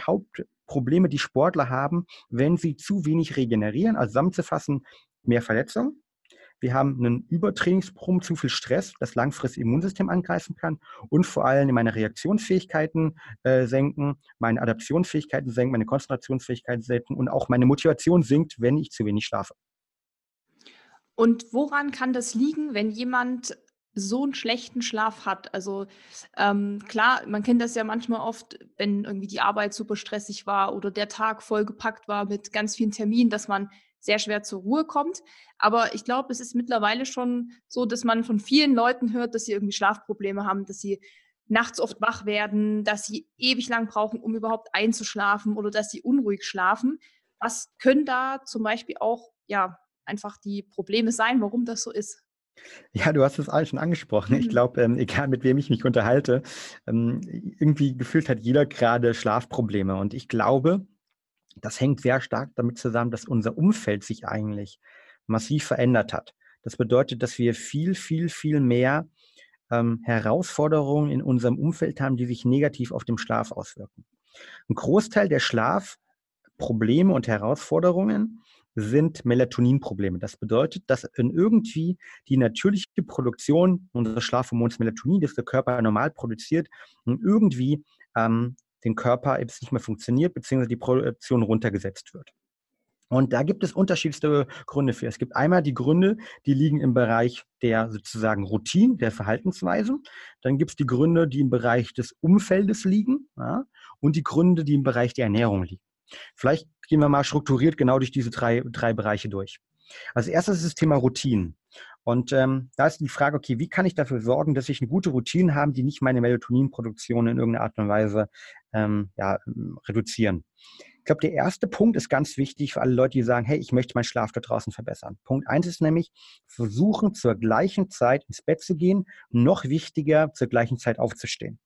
Hauptprobleme, die Sportler haben, wenn sie zu wenig regenerieren. Also zusammenzufassen, mehr Verletzungen, wir haben einen Übertrainingsproben, zu viel Stress, das langfristig Immunsystem angreifen kann und vor allem meine Reaktionsfähigkeiten äh, senken, meine Adaptionsfähigkeiten senken, meine Konzentrationsfähigkeiten senken und auch meine Motivation sinkt, wenn ich zu wenig schlafe. Und woran kann das liegen, wenn jemand so einen schlechten Schlaf hat? Also ähm, klar, man kennt das ja manchmal oft, wenn irgendwie die Arbeit super stressig war oder der Tag vollgepackt war mit ganz vielen Terminen, dass man sehr schwer zur Ruhe kommt. Aber ich glaube, es ist mittlerweile schon so, dass man von vielen Leuten hört, dass sie irgendwie Schlafprobleme haben, dass sie nachts oft wach werden, dass sie ewig lang brauchen, um überhaupt einzuschlafen oder dass sie unruhig schlafen. Was können da zum Beispiel auch ja einfach die Probleme sein, warum das so ist? Ja, du hast es alles schon angesprochen. Ich mhm. glaube, ähm, egal mit wem ich mich unterhalte, ähm, irgendwie gefühlt hat jeder gerade Schlafprobleme. Und ich glaube, das hängt sehr stark damit zusammen, dass unser Umfeld sich eigentlich massiv verändert hat. Das bedeutet, dass wir viel, viel, viel mehr ähm, Herausforderungen in unserem Umfeld haben, die sich negativ auf den Schlaf auswirken. Ein Großteil der Schlafprobleme und Herausforderungen sind Melatoninprobleme. Das bedeutet, dass irgendwie die natürliche Produktion unseres Schlafhormons Melatonin, das der Körper normal produziert, irgendwie ähm, den Körper eben nicht mehr funktioniert, beziehungsweise die Produktion runtergesetzt wird. Und da gibt es unterschiedlichste Gründe für. Es gibt einmal die Gründe, die liegen im Bereich der sozusagen Routine, der Verhaltensweisen. Dann gibt es die Gründe, die im Bereich des Umfeldes liegen. Ja, und die Gründe, die im Bereich der Ernährung liegen. Vielleicht gehen wir mal strukturiert genau durch diese drei, drei Bereiche durch. Als erstes ist das Thema Routinen. Und ähm, da ist die Frage, okay, wie kann ich dafür sorgen, dass ich eine gute Routine habe, die nicht meine Melatoninproduktion in irgendeiner Art und Weise ähm, ja, reduzieren. Ich glaube, der erste Punkt ist ganz wichtig für alle Leute, die sagen, hey, ich möchte meinen Schlaf da draußen verbessern. Punkt eins ist nämlich, versuchen zur gleichen Zeit ins Bett zu gehen, noch wichtiger, zur gleichen Zeit aufzustehen.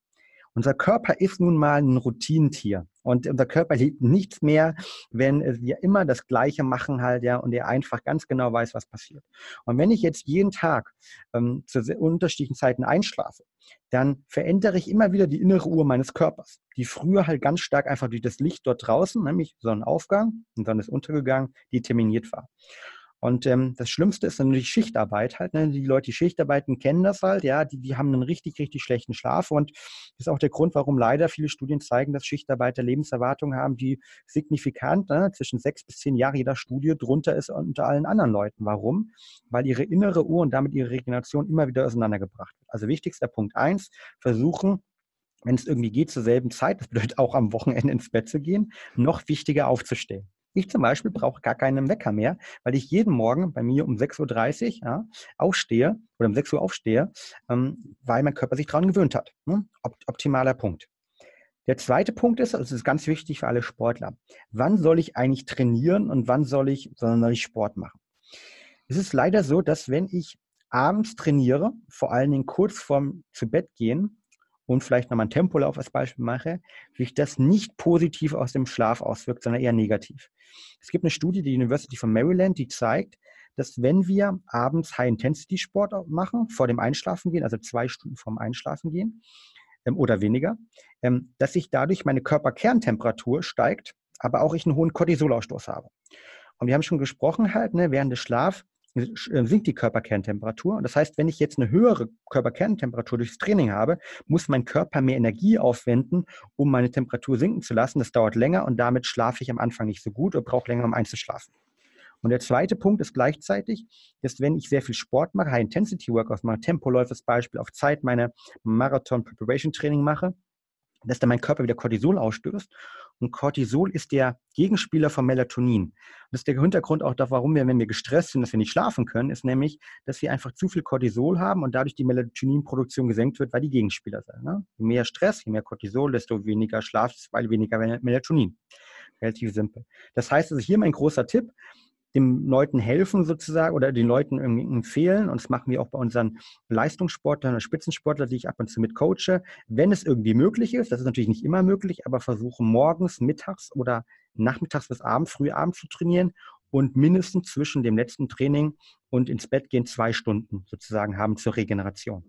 Unser Körper ist nun mal ein Routinentier. Und unser Körper liebt nichts mehr, wenn wir immer das Gleiche machen halt, ja, und er einfach ganz genau weiß, was passiert. Und wenn ich jetzt jeden Tag ähm, zu unterschiedlichen Zeiten einschlafe, dann verändere ich immer wieder die innere Uhr meines Körpers, die früher halt ganz stark einfach durch das Licht dort draußen, nämlich Sonnenaufgang und dann ist untergegangen, determiniert war. Und ähm, das Schlimmste ist dann die Schichtarbeit halt. Ne? Die Leute, die Schichtarbeiten, kennen das halt, ja, die, die haben einen richtig, richtig schlechten Schlaf. Und das ist auch der Grund, warum leider viele Studien zeigen, dass Schichtarbeiter Lebenserwartungen haben, die signifikant ne, zwischen sechs bis zehn Jahre jeder Studie drunter ist unter allen anderen Leuten. Warum? Weil ihre innere Uhr und damit ihre Regeneration immer wieder auseinandergebracht wird. Also wichtigster Punkt eins, versuchen, wenn es irgendwie geht, zur selben Zeit, das bedeutet auch am Wochenende ins Bett zu gehen, noch wichtiger aufzustehen. Ich zum Beispiel brauche gar keinen Wecker mehr, weil ich jeden Morgen bei mir um 6.30 Uhr ja, aufstehe oder um 6 Uhr aufstehe, ähm, weil mein Körper sich daran gewöhnt hat. Ne? Opt optimaler Punkt. Der zweite Punkt ist, das ist ganz wichtig für alle Sportler. Wann soll ich eigentlich trainieren und wann soll ich, soll ich Sport machen? Es ist leider so, dass wenn ich abends trainiere, vor allen Dingen kurz vorm zu Bett gehen und vielleicht nochmal einen Tempolauf als Beispiel mache, sich das nicht positiv aus dem Schlaf auswirkt, sondern eher negativ. Es gibt eine Studie, die University von Maryland, die zeigt, dass wenn wir abends High-Intensity-Sport machen, vor dem Einschlafen gehen, also zwei Stunden vorm Einschlafen gehen ähm, oder weniger, ähm, dass sich dadurch meine Körperkerntemperatur steigt, aber auch ich einen hohen Cortisolausstoß habe. Und wir haben schon gesprochen halt, ne, während des Schlafs sinkt die Körperkerntemperatur. Das heißt, wenn ich jetzt eine höhere Körperkerntemperatur durchs Training habe, muss mein Körper mehr Energie aufwenden, um meine Temperatur sinken zu lassen. Das dauert länger und damit schlafe ich am Anfang nicht so gut und brauche länger, um einzuschlafen. Und der zweite Punkt ist gleichzeitig, dass wenn ich sehr viel Sport mache, High-Intensity-Workouts mache, Tempoläufe als Beispiel, auf Zeit meine Marathon-Preparation-Training mache, dass dann mein Körper wieder Cortisol ausstößt. Und Cortisol ist der Gegenspieler von Melatonin. Und das ist der Hintergrund auch, warum wir, wenn wir gestresst sind, dass wir nicht schlafen können, ist nämlich, dass wir einfach zu viel Cortisol haben und dadurch die Melatoninproduktion gesenkt wird, weil die Gegenspieler sind. Ne? Je mehr Stress, je mehr Cortisol, desto weniger Schlaf, weil weniger Melatonin. Relativ simpel. Das heißt, also hier mein großer Tipp, den Leuten helfen sozusagen oder den Leuten empfehlen. Und das machen wir auch bei unseren Leistungssportlern oder Spitzensportlern, die ich ab und zu mit coache. Wenn es irgendwie möglich ist, das ist natürlich nicht immer möglich, aber versuchen morgens, mittags oder nachmittags bis abends, früh abends zu trainieren und mindestens zwischen dem letzten Training und ins Bett gehen zwei Stunden sozusagen haben zur Regeneration.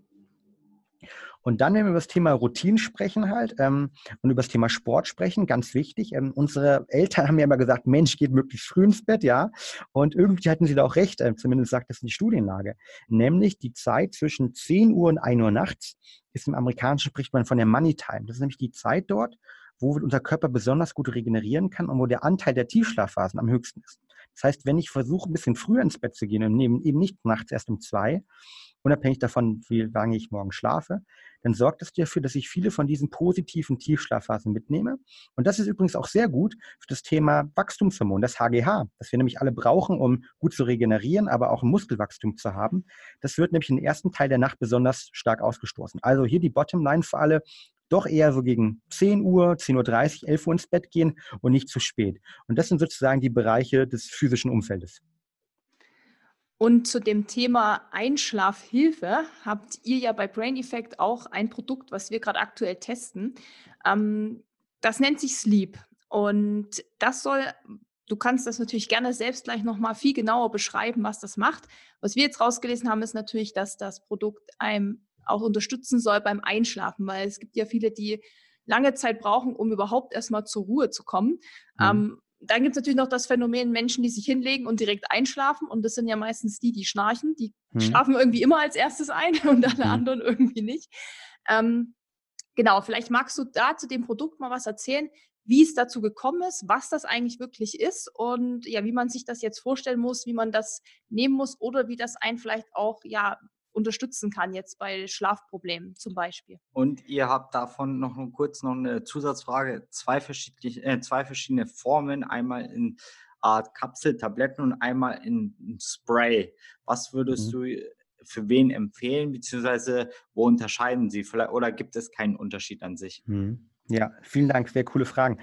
Und dann, wenn wir über das Thema Routinen sprechen halt ähm, und über das Thema Sport sprechen, ganz wichtig. Ähm, unsere Eltern haben ja immer gesagt, Mensch, geht möglichst früh ins Bett, ja. Und irgendwie hatten sie da auch recht, äh, zumindest sagt das die Studienlage. Nämlich die Zeit zwischen 10 Uhr und 1 Uhr nachts ist im Amerikanischen spricht man von der Money Time. Das ist nämlich die Zeit dort, wo unser Körper besonders gut regenerieren kann und wo der Anteil der Tiefschlafphasen am höchsten ist. Das heißt, wenn ich versuche, ein bisschen früher ins Bett zu gehen und eben nicht nachts erst um zwei, unabhängig davon, wie lange ich morgen schlafe, dann sorgt das dafür, dass ich viele von diesen positiven Tiefschlafphasen mitnehme. Und das ist übrigens auch sehr gut für das Thema Wachstumshormon, das HGH, das wir nämlich alle brauchen, um gut zu regenerieren, aber auch Muskelwachstum zu haben. Das wird nämlich im ersten Teil der Nacht besonders stark ausgestoßen. Also hier die Bottomline für alle, doch eher so gegen 10 Uhr, 10.30 Uhr, 11 Uhr ins Bett gehen und nicht zu spät. Und das sind sozusagen die Bereiche des physischen Umfeldes. Und zu dem Thema Einschlafhilfe habt ihr ja bei Brain Effect auch ein Produkt, was wir gerade aktuell testen. Ähm, das nennt sich Sleep. Und das soll, du kannst das natürlich gerne selbst gleich nochmal viel genauer beschreiben, was das macht. Was wir jetzt rausgelesen haben, ist natürlich, dass das Produkt einem auch unterstützen soll beim Einschlafen, weil es gibt ja viele, die lange Zeit brauchen, um überhaupt erstmal zur Ruhe zu kommen. Mhm. Ähm, dann gibt es natürlich noch das Phänomen Menschen, die sich hinlegen und direkt einschlafen. Und das sind ja meistens die, die schnarchen. Die hm. schlafen irgendwie immer als erstes ein und alle hm. anderen irgendwie nicht. Ähm, genau, vielleicht magst du da zu dem Produkt mal was erzählen, wie es dazu gekommen ist, was das eigentlich wirklich ist und ja, wie man sich das jetzt vorstellen muss, wie man das nehmen muss oder wie das einen vielleicht auch ja unterstützen kann, jetzt bei Schlafproblemen zum Beispiel. Und ihr habt davon noch kurz noch eine Zusatzfrage, zwei verschiedene, äh, zwei verschiedene Formen, einmal in Art Kapsel, Tabletten und einmal in Spray. Was würdest mhm. du für wen empfehlen, beziehungsweise wo unterscheiden sie? Vielleicht, oder gibt es keinen Unterschied an sich? Mhm. Ja, vielen Dank, sehr coole Fragen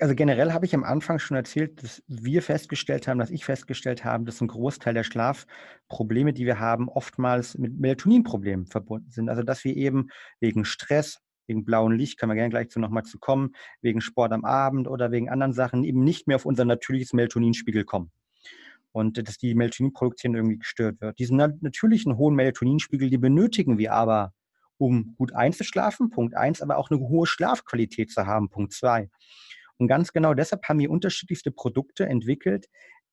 also generell habe ich am Anfang schon erzählt, dass wir festgestellt haben, dass ich festgestellt habe, dass ein Großteil der Schlafprobleme, die wir haben, oftmals mit Melatoninproblemen verbunden sind. Also dass wir eben wegen Stress, wegen blauem Licht, können wir gerne gleich zu nochmal zu kommen, wegen Sport am Abend oder wegen anderen Sachen eben nicht mehr auf unser natürliches Melatoninspiegel kommen. Und dass die Melatoninproduktion irgendwie gestört wird. Diesen natürlichen hohen Melatoninspiegel, die benötigen wir aber, um gut einzuschlafen, Punkt eins, aber auch eine hohe Schlafqualität zu haben, Punkt zwei. Und ganz genau deshalb haben wir unterschiedlichste Produkte entwickelt,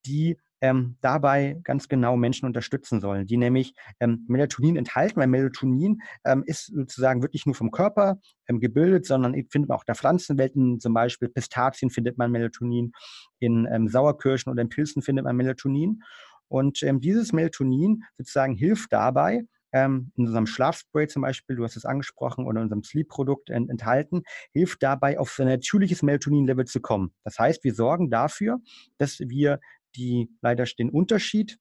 die ähm, dabei ganz genau Menschen unterstützen sollen, die nämlich ähm, Melatonin enthalten, weil Melatonin ähm, ist sozusagen wirklich nur vom Körper ähm, gebildet, sondern findet man auch in der Pflanzenwelt, zum Beispiel Pistazien findet man Melatonin, in ähm, Sauerkirschen oder in Pilzen findet man Melatonin. Und ähm, dieses Melatonin sozusagen hilft dabei, ähm, in unserem Schlafspray zum Beispiel, du hast es angesprochen, oder unserem Sleep-Produkt ent enthalten, hilft dabei, auf ein natürliches Melatonin-Level zu kommen. Das heißt, wir sorgen dafür, dass wir die leider den Unterschied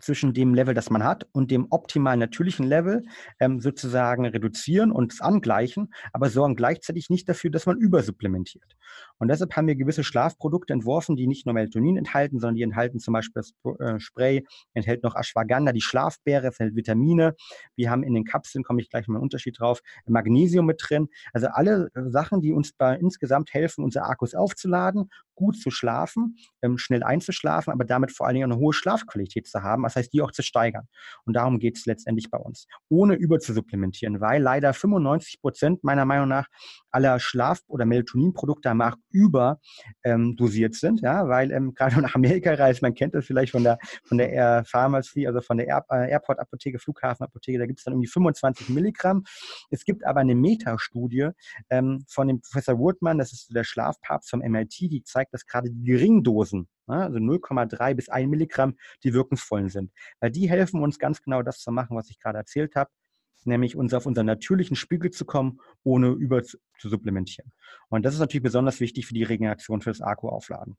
zwischen dem Level, das man hat, und dem optimalen natürlichen Level ähm, sozusagen reduzieren und angleichen, aber sorgen gleichzeitig nicht dafür, dass man übersupplementiert. Und deshalb haben wir gewisse Schlafprodukte entworfen, die nicht nur Melatonin enthalten, sondern die enthalten zum Beispiel das äh, Spray, enthält noch Ashwagandha, die Schlafbeere, enthält Vitamine. Wir haben in den Kapseln, komme ich gleich mal einen Unterschied drauf, Magnesium mit drin. Also alle Sachen, die uns bei, insgesamt helfen, unsere Akkus aufzuladen, gut zu schlafen, ähm, schnell einzuschlafen, aber damit vor allen Dingen eine hohe Schlafqualität zu haben, das heißt, die auch zu steigern. Und darum geht es letztendlich bei uns, ohne überzusupplementieren, weil leider 95 Prozent meiner Meinung nach aller Schlaf- oder Melatoninprodukte am Markt überdosiert ähm, sind, ja, weil ähm, gerade nach Amerika reist, man kennt das vielleicht von der von der Air Pharmacy, also von der Air, äh, Airport-Apotheke, Flughafenapotheke, da gibt es dann irgendwie 25 Milligramm. Es gibt aber eine Metastudie ähm, von dem Professor Woodman, das ist der Schlafpapst vom MIT, die zeigt, dass gerade die geringen Dosen also 0,3 bis 1 Milligramm, die wirkungsvollen sind. Weil die helfen uns ganz genau das zu machen, was ich gerade erzählt habe, nämlich uns auf unseren natürlichen Spiegel zu kommen, ohne über zu supplementieren. Und das ist natürlich besonders wichtig für die Regeneration, für das Akku-Aufladen.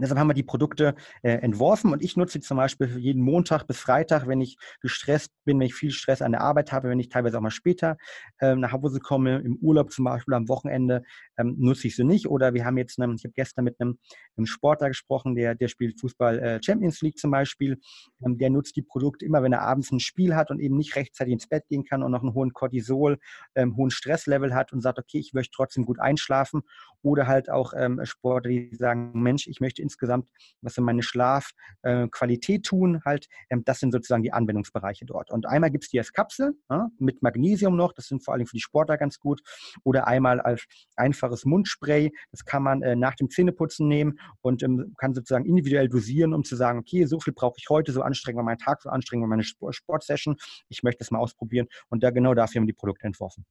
Deshalb haben wir die Produkte äh, entworfen und ich nutze sie zum Beispiel jeden Montag bis Freitag, wenn ich gestresst bin, wenn ich viel Stress an der Arbeit habe, wenn ich teilweise auch mal später äh, nach Hause komme, im Urlaub zum Beispiel am Wochenende, ähm, nutze ich sie nicht. Oder wir haben jetzt, einen, ich habe gestern mit einem, einem, Sportler gesprochen, der, der spielt Fußball äh, Champions League zum Beispiel. Ähm, der nutzt die Produkte immer, wenn er abends ein Spiel hat und eben nicht rechtzeitig ins Bett gehen kann und noch einen hohen Cortisol, ähm, hohen Stresslevel hat und sagt, okay, ich möchte trotzdem gut einschlafen. Oder halt auch ähm, Sportler, die sagen, Mensch, ich möchte insgesamt was für meine Schlafqualität tun, halt, ähm, das sind sozusagen die Anwendungsbereiche dort. Und einmal gibt es die als Kapsel mit Magnesium noch, das sind vor allem für die Sportler ganz gut. Oder einmal als einfaches Mundspray, das kann man äh, nach dem Zähneputzen nehmen und ähm, kann sozusagen individuell dosieren, um zu sagen, okay, so viel brauche ich heute, so anstrengend war mein Tag, so anstrengend war meine Sportsession, ich möchte das mal ausprobieren. Und da genau dafür haben die Produkte entworfen.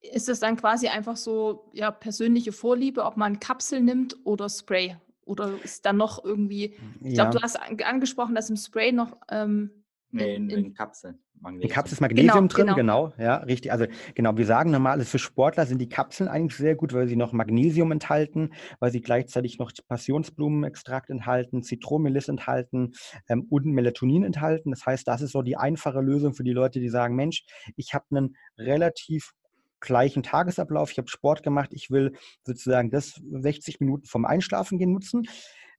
Ist es dann quasi einfach so ja, persönliche Vorliebe, ob man Kapsel nimmt oder Spray? Oder ist dann noch irgendwie, ich glaube, du hast angesprochen, dass im Spray noch. Ähm, nee, in, in, in Kapseln. Magnesium. In Kapseln ist Magnesium genau, drin, genau. genau. ja, richtig. Also genau, wir sagen normal, für Sportler sind die Kapseln eigentlich sehr gut, weil sie noch Magnesium enthalten, weil sie gleichzeitig noch Passionsblumenextrakt enthalten, Zitronenmeliss enthalten ähm, und Melatonin enthalten. Das heißt, das ist so die einfache Lösung für die Leute, die sagen, Mensch, ich habe einen relativ gleichen Tagesablauf. Ich habe Sport gemacht. Ich will sozusagen das 60 Minuten vom Einschlafen gehen nutzen.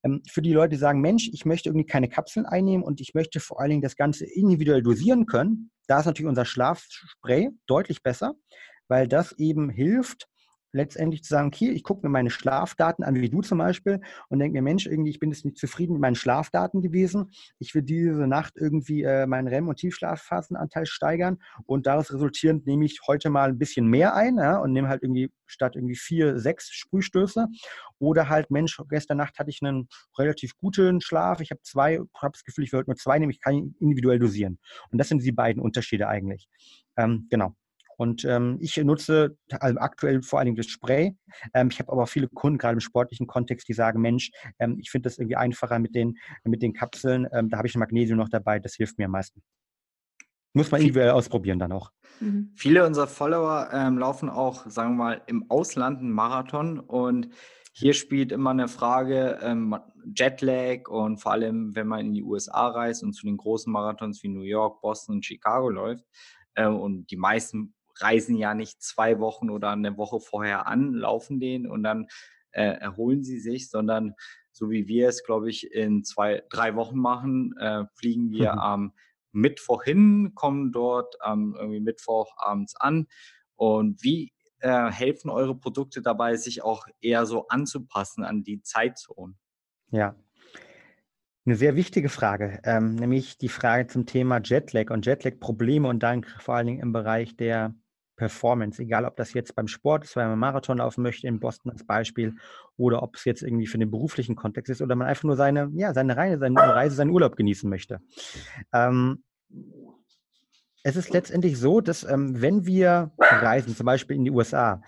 Ähm, für die Leute, die sagen, Mensch, ich möchte irgendwie keine Kapseln einnehmen und ich möchte vor allen Dingen das Ganze individuell dosieren können, da ist natürlich unser Schlafspray deutlich besser, weil das eben hilft, letztendlich zu sagen, okay, ich gucke mir meine Schlafdaten an, wie du zum Beispiel, und denke mir, Mensch, irgendwie, ich bin jetzt nicht zufrieden mit meinen Schlafdaten gewesen. Ich will diese Nacht irgendwie äh, meinen REM- und Tiefschlafphasenanteil steigern und daraus resultierend nehme ich heute mal ein bisschen mehr ein ja, und nehme halt irgendwie statt irgendwie vier, sechs Sprühstöße. Oder halt, Mensch, gestern Nacht hatte ich einen relativ guten Schlaf. Ich habe zwei, habe das Gefühl, ich will heute nur zwei nehmen, ich kann individuell dosieren. Und das sind die beiden Unterschiede eigentlich. Ähm, genau. Und ähm, ich nutze also aktuell vor allem das Spray. Ähm, ich habe aber viele Kunden, gerade im sportlichen Kontext, die sagen, Mensch, ähm, ich finde das irgendwie einfacher mit den, mit den Kapseln. Ähm, da habe ich Magnesium noch dabei, das hilft mir am meisten. Muss man individuell ausprobieren dann auch. Mhm. Viele unserer Follower ähm, laufen auch, sagen wir mal, im Ausland einen Marathon und hier spielt immer eine Frage ähm, Jetlag und vor allem, wenn man in die USA reist und zu den großen Marathons wie New York, Boston und Chicago läuft. Äh, und die meisten reisen ja nicht zwei Wochen oder eine Woche vorher an, laufen den und dann äh, erholen sie sich, sondern so wie wir es, glaube ich, in zwei, drei Wochen machen, äh, fliegen wir mhm. am Mittwoch hin, kommen dort am irgendwie Mittwoch abends an. Und wie äh, helfen eure Produkte dabei, sich auch eher so anzupassen an die Zeitzonen? Ja, eine sehr wichtige Frage, ähm, nämlich die Frage zum Thema Jetlag und Jetlag-Probleme und dann vor allen Dingen im Bereich der Performance, egal ob das jetzt beim Sport ist, weil man Marathon laufen möchte in Boston als Beispiel oder ob es jetzt irgendwie für den beruflichen Kontext ist oder man einfach nur seine, ja, seine Reise, seine Reise, seinen Urlaub genießen möchte. Ähm, es ist letztendlich so, dass ähm, wenn wir reisen, zum Beispiel in die USA,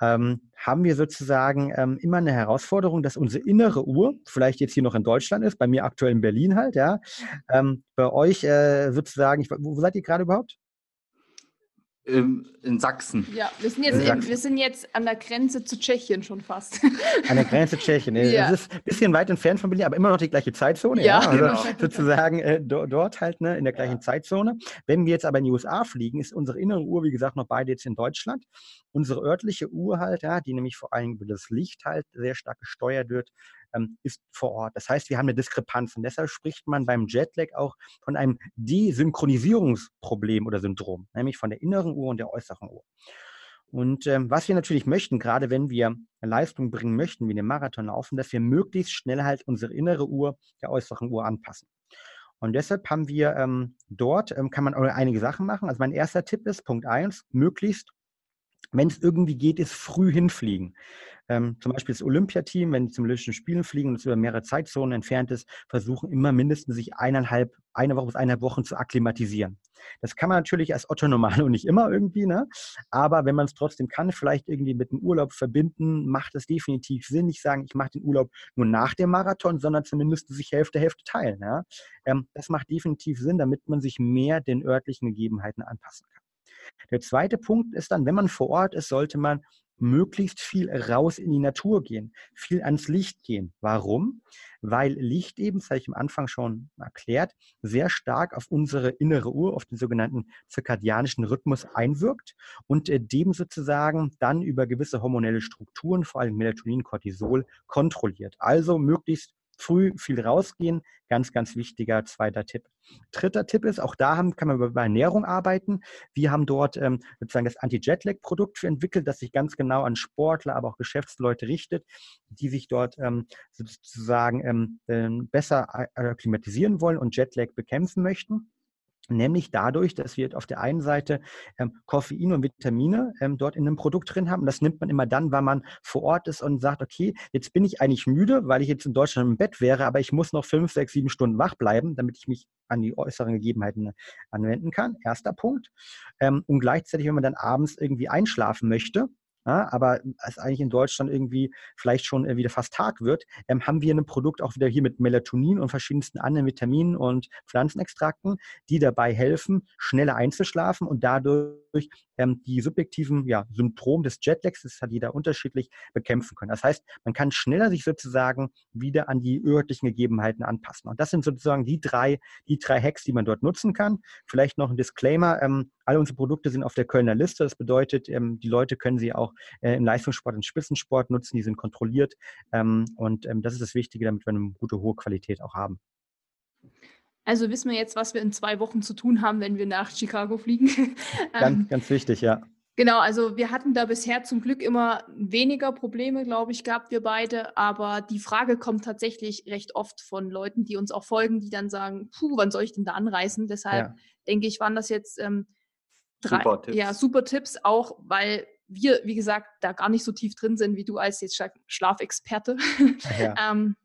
ähm, haben wir sozusagen ähm, immer eine Herausforderung, dass unsere innere Uhr, vielleicht jetzt hier noch in Deutschland ist, bei mir aktuell in Berlin halt, ja, ähm, bei euch äh, sozusagen, ich, wo seid ihr gerade überhaupt? In Sachsen. Ja, wir sind, jetzt in, wir sind jetzt an der Grenze zu Tschechien schon fast. An der Grenze zu Tschechien. Ja. Das ist ein bisschen weit entfernt von Berlin, aber immer noch die gleiche Zeitzone. Ja, ja. Also genau. sozusagen äh, dort halt ne, in der gleichen ja. Zeitzone. Wenn wir jetzt aber in die USA fliegen, ist unsere innere Uhr, wie gesagt, noch beide jetzt in Deutschland. Unsere örtliche Uhr halt, ja, die nämlich vor allem über das Licht halt sehr stark gesteuert wird, ähm, ist vor Ort. Das heißt, wir haben eine Diskrepanz und deshalb spricht man beim Jetlag auch von einem Desynchronisierungsproblem oder Syndrom, nämlich von der inneren Uhr und der äußeren Uhr. Und ähm, was wir natürlich möchten, gerade wenn wir Leistung bringen möchten, wie den Marathon laufen, dass wir möglichst schnell halt unsere innere Uhr der äußeren Uhr anpassen. Und deshalb haben wir ähm, dort, ähm, kann man einige Sachen machen. Also mein erster Tipp ist, Punkt 1, möglichst wenn es irgendwie geht, ist früh hinfliegen. Ähm, zum Beispiel das Olympiateam, wenn die zum Olympischen Spielen fliegen und es über mehrere Zeitzonen entfernt ist, versuchen immer mindestens sich eineinhalb, eine Woche bis eineinhalb Wochen zu akklimatisieren. Das kann man natürlich als Otto Normalo nicht immer irgendwie, ne? aber wenn man es trotzdem kann, vielleicht irgendwie mit dem Urlaub verbinden, macht es definitiv Sinn. Nicht sagen, ich mache den Urlaub nur nach dem Marathon, sondern zumindest sich Hälfte, Hälfte teilen. Ja? Ähm, das macht definitiv Sinn, damit man sich mehr den örtlichen Gegebenheiten anpassen kann. Der zweite Punkt ist dann, wenn man vor Ort ist, sollte man möglichst viel raus in die Natur gehen, viel ans Licht gehen. Warum? Weil Licht eben, das habe ich am Anfang schon erklärt, sehr stark auf unsere innere Uhr, auf den sogenannten zirkadianischen Rhythmus einwirkt und äh, dem sozusagen dann über gewisse hormonelle Strukturen, vor allem Melatonin, Cortisol, kontrolliert. Also möglichst früh viel rausgehen. Ganz, ganz wichtiger zweiter Tipp. Dritter Tipp ist, auch da haben, kann man über Ernährung arbeiten. Wir haben dort ähm, sozusagen das Anti-Jetlag-Produkt entwickelt, das sich ganz genau an Sportler, aber auch Geschäftsleute richtet, die sich dort ähm, sozusagen ähm, ähm besser akklimatisieren wollen und Jetlag bekämpfen möchten. Nämlich dadurch, dass wir auf der einen Seite ähm, Koffein und Vitamine ähm, dort in einem Produkt drin haben. das nimmt man immer dann, weil man vor Ort ist und sagt, okay, jetzt bin ich eigentlich müde, weil ich jetzt in Deutschland im Bett wäre, aber ich muss noch fünf, sechs, sieben Stunden wach bleiben, damit ich mich an die äußeren Gegebenheiten äh, anwenden kann. Erster Punkt. Ähm, und gleichzeitig, wenn man dann abends irgendwie einschlafen möchte, ja, aber es eigentlich in Deutschland irgendwie vielleicht schon äh, wieder fast Tag wird, ähm, haben wir ein Produkt auch wieder hier mit Melatonin und verschiedensten anderen Vitaminen und Pflanzenextrakten, die dabei helfen, schneller einzuschlafen und dadurch ähm, die subjektiven ja, Symptome des Jetlags, das hat jeder unterschiedlich, bekämpfen können. Das heißt, man kann schneller sich sozusagen wieder an die örtlichen Gegebenheiten anpassen. Und das sind sozusagen die drei, die drei Hacks, die man dort nutzen kann. Vielleicht noch ein Disclaimer. Ähm, alle unsere Produkte sind auf der Kölner Liste. Das bedeutet, ähm, die Leute können sie auch äh, im Leistungssport und Spitzensport nutzen. Die sind kontrolliert. Ähm, und ähm, das ist das Wichtige, damit wir eine gute, hohe Qualität auch haben. Also wissen wir jetzt, was wir in zwei Wochen zu tun haben, wenn wir nach Chicago fliegen. ganz, ähm, ganz wichtig, ja. Genau, also wir hatten da bisher zum Glück immer weniger Probleme, glaube ich, gehabt, wir beide. Aber die Frage kommt tatsächlich recht oft von Leuten, die uns auch folgen, die dann sagen, puh, wann soll ich denn da anreisen? Deshalb ja. denke ich, waren das jetzt ähm, drei super Tipps. Ja, super Tipps, auch weil wir, wie gesagt, da gar nicht so tief drin sind wie du als jetzt Schlafexperte. Ja. ähm,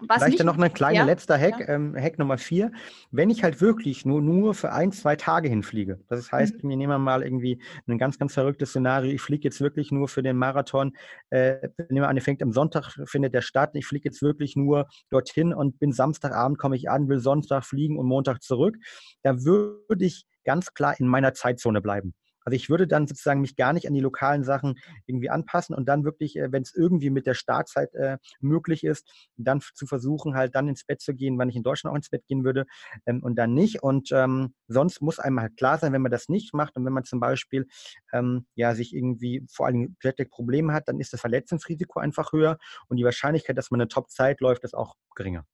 was Vielleicht noch ein kleiner ja, letzter Hack, ja. ähm, Hack Nummer vier. Wenn ich halt wirklich nur, nur für ein, zwei Tage hinfliege, das heißt, mhm. wir nehmen mal irgendwie ein ganz, ganz verrücktes Szenario, ich fliege jetzt wirklich nur für den Marathon, äh, nehmen wir an, der fängt am Sonntag, findet der statt, ich fliege jetzt wirklich nur dorthin und bin Samstagabend, komme ich an, will Sonntag fliegen und Montag zurück, da würde ich ganz klar in meiner Zeitzone bleiben. Also ich würde dann sozusagen mich gar nicht an die lokalen Sachen irgendwie anpassen und dann wirklich, äh, wenn es irgendwie mit der Startzeit äh, möglich ist, dann zu versuchen, halt dann ins Bett zu gehen, wann ich in Deutschland auch ins Bett gehen würde ähm, und dann nicht. Und ähm, sonst muss einem halt klar sein, wenn man das nicht macht und wenn man zum Beispiel ähm, ja sich irgendwie vor allem Jetlag-Probleme hat, dann ist das Verletzungsrisiko einfach höher und die Wahrscheinlichkeit, dass man eine Top-Zeit läuft, ist auch geringer.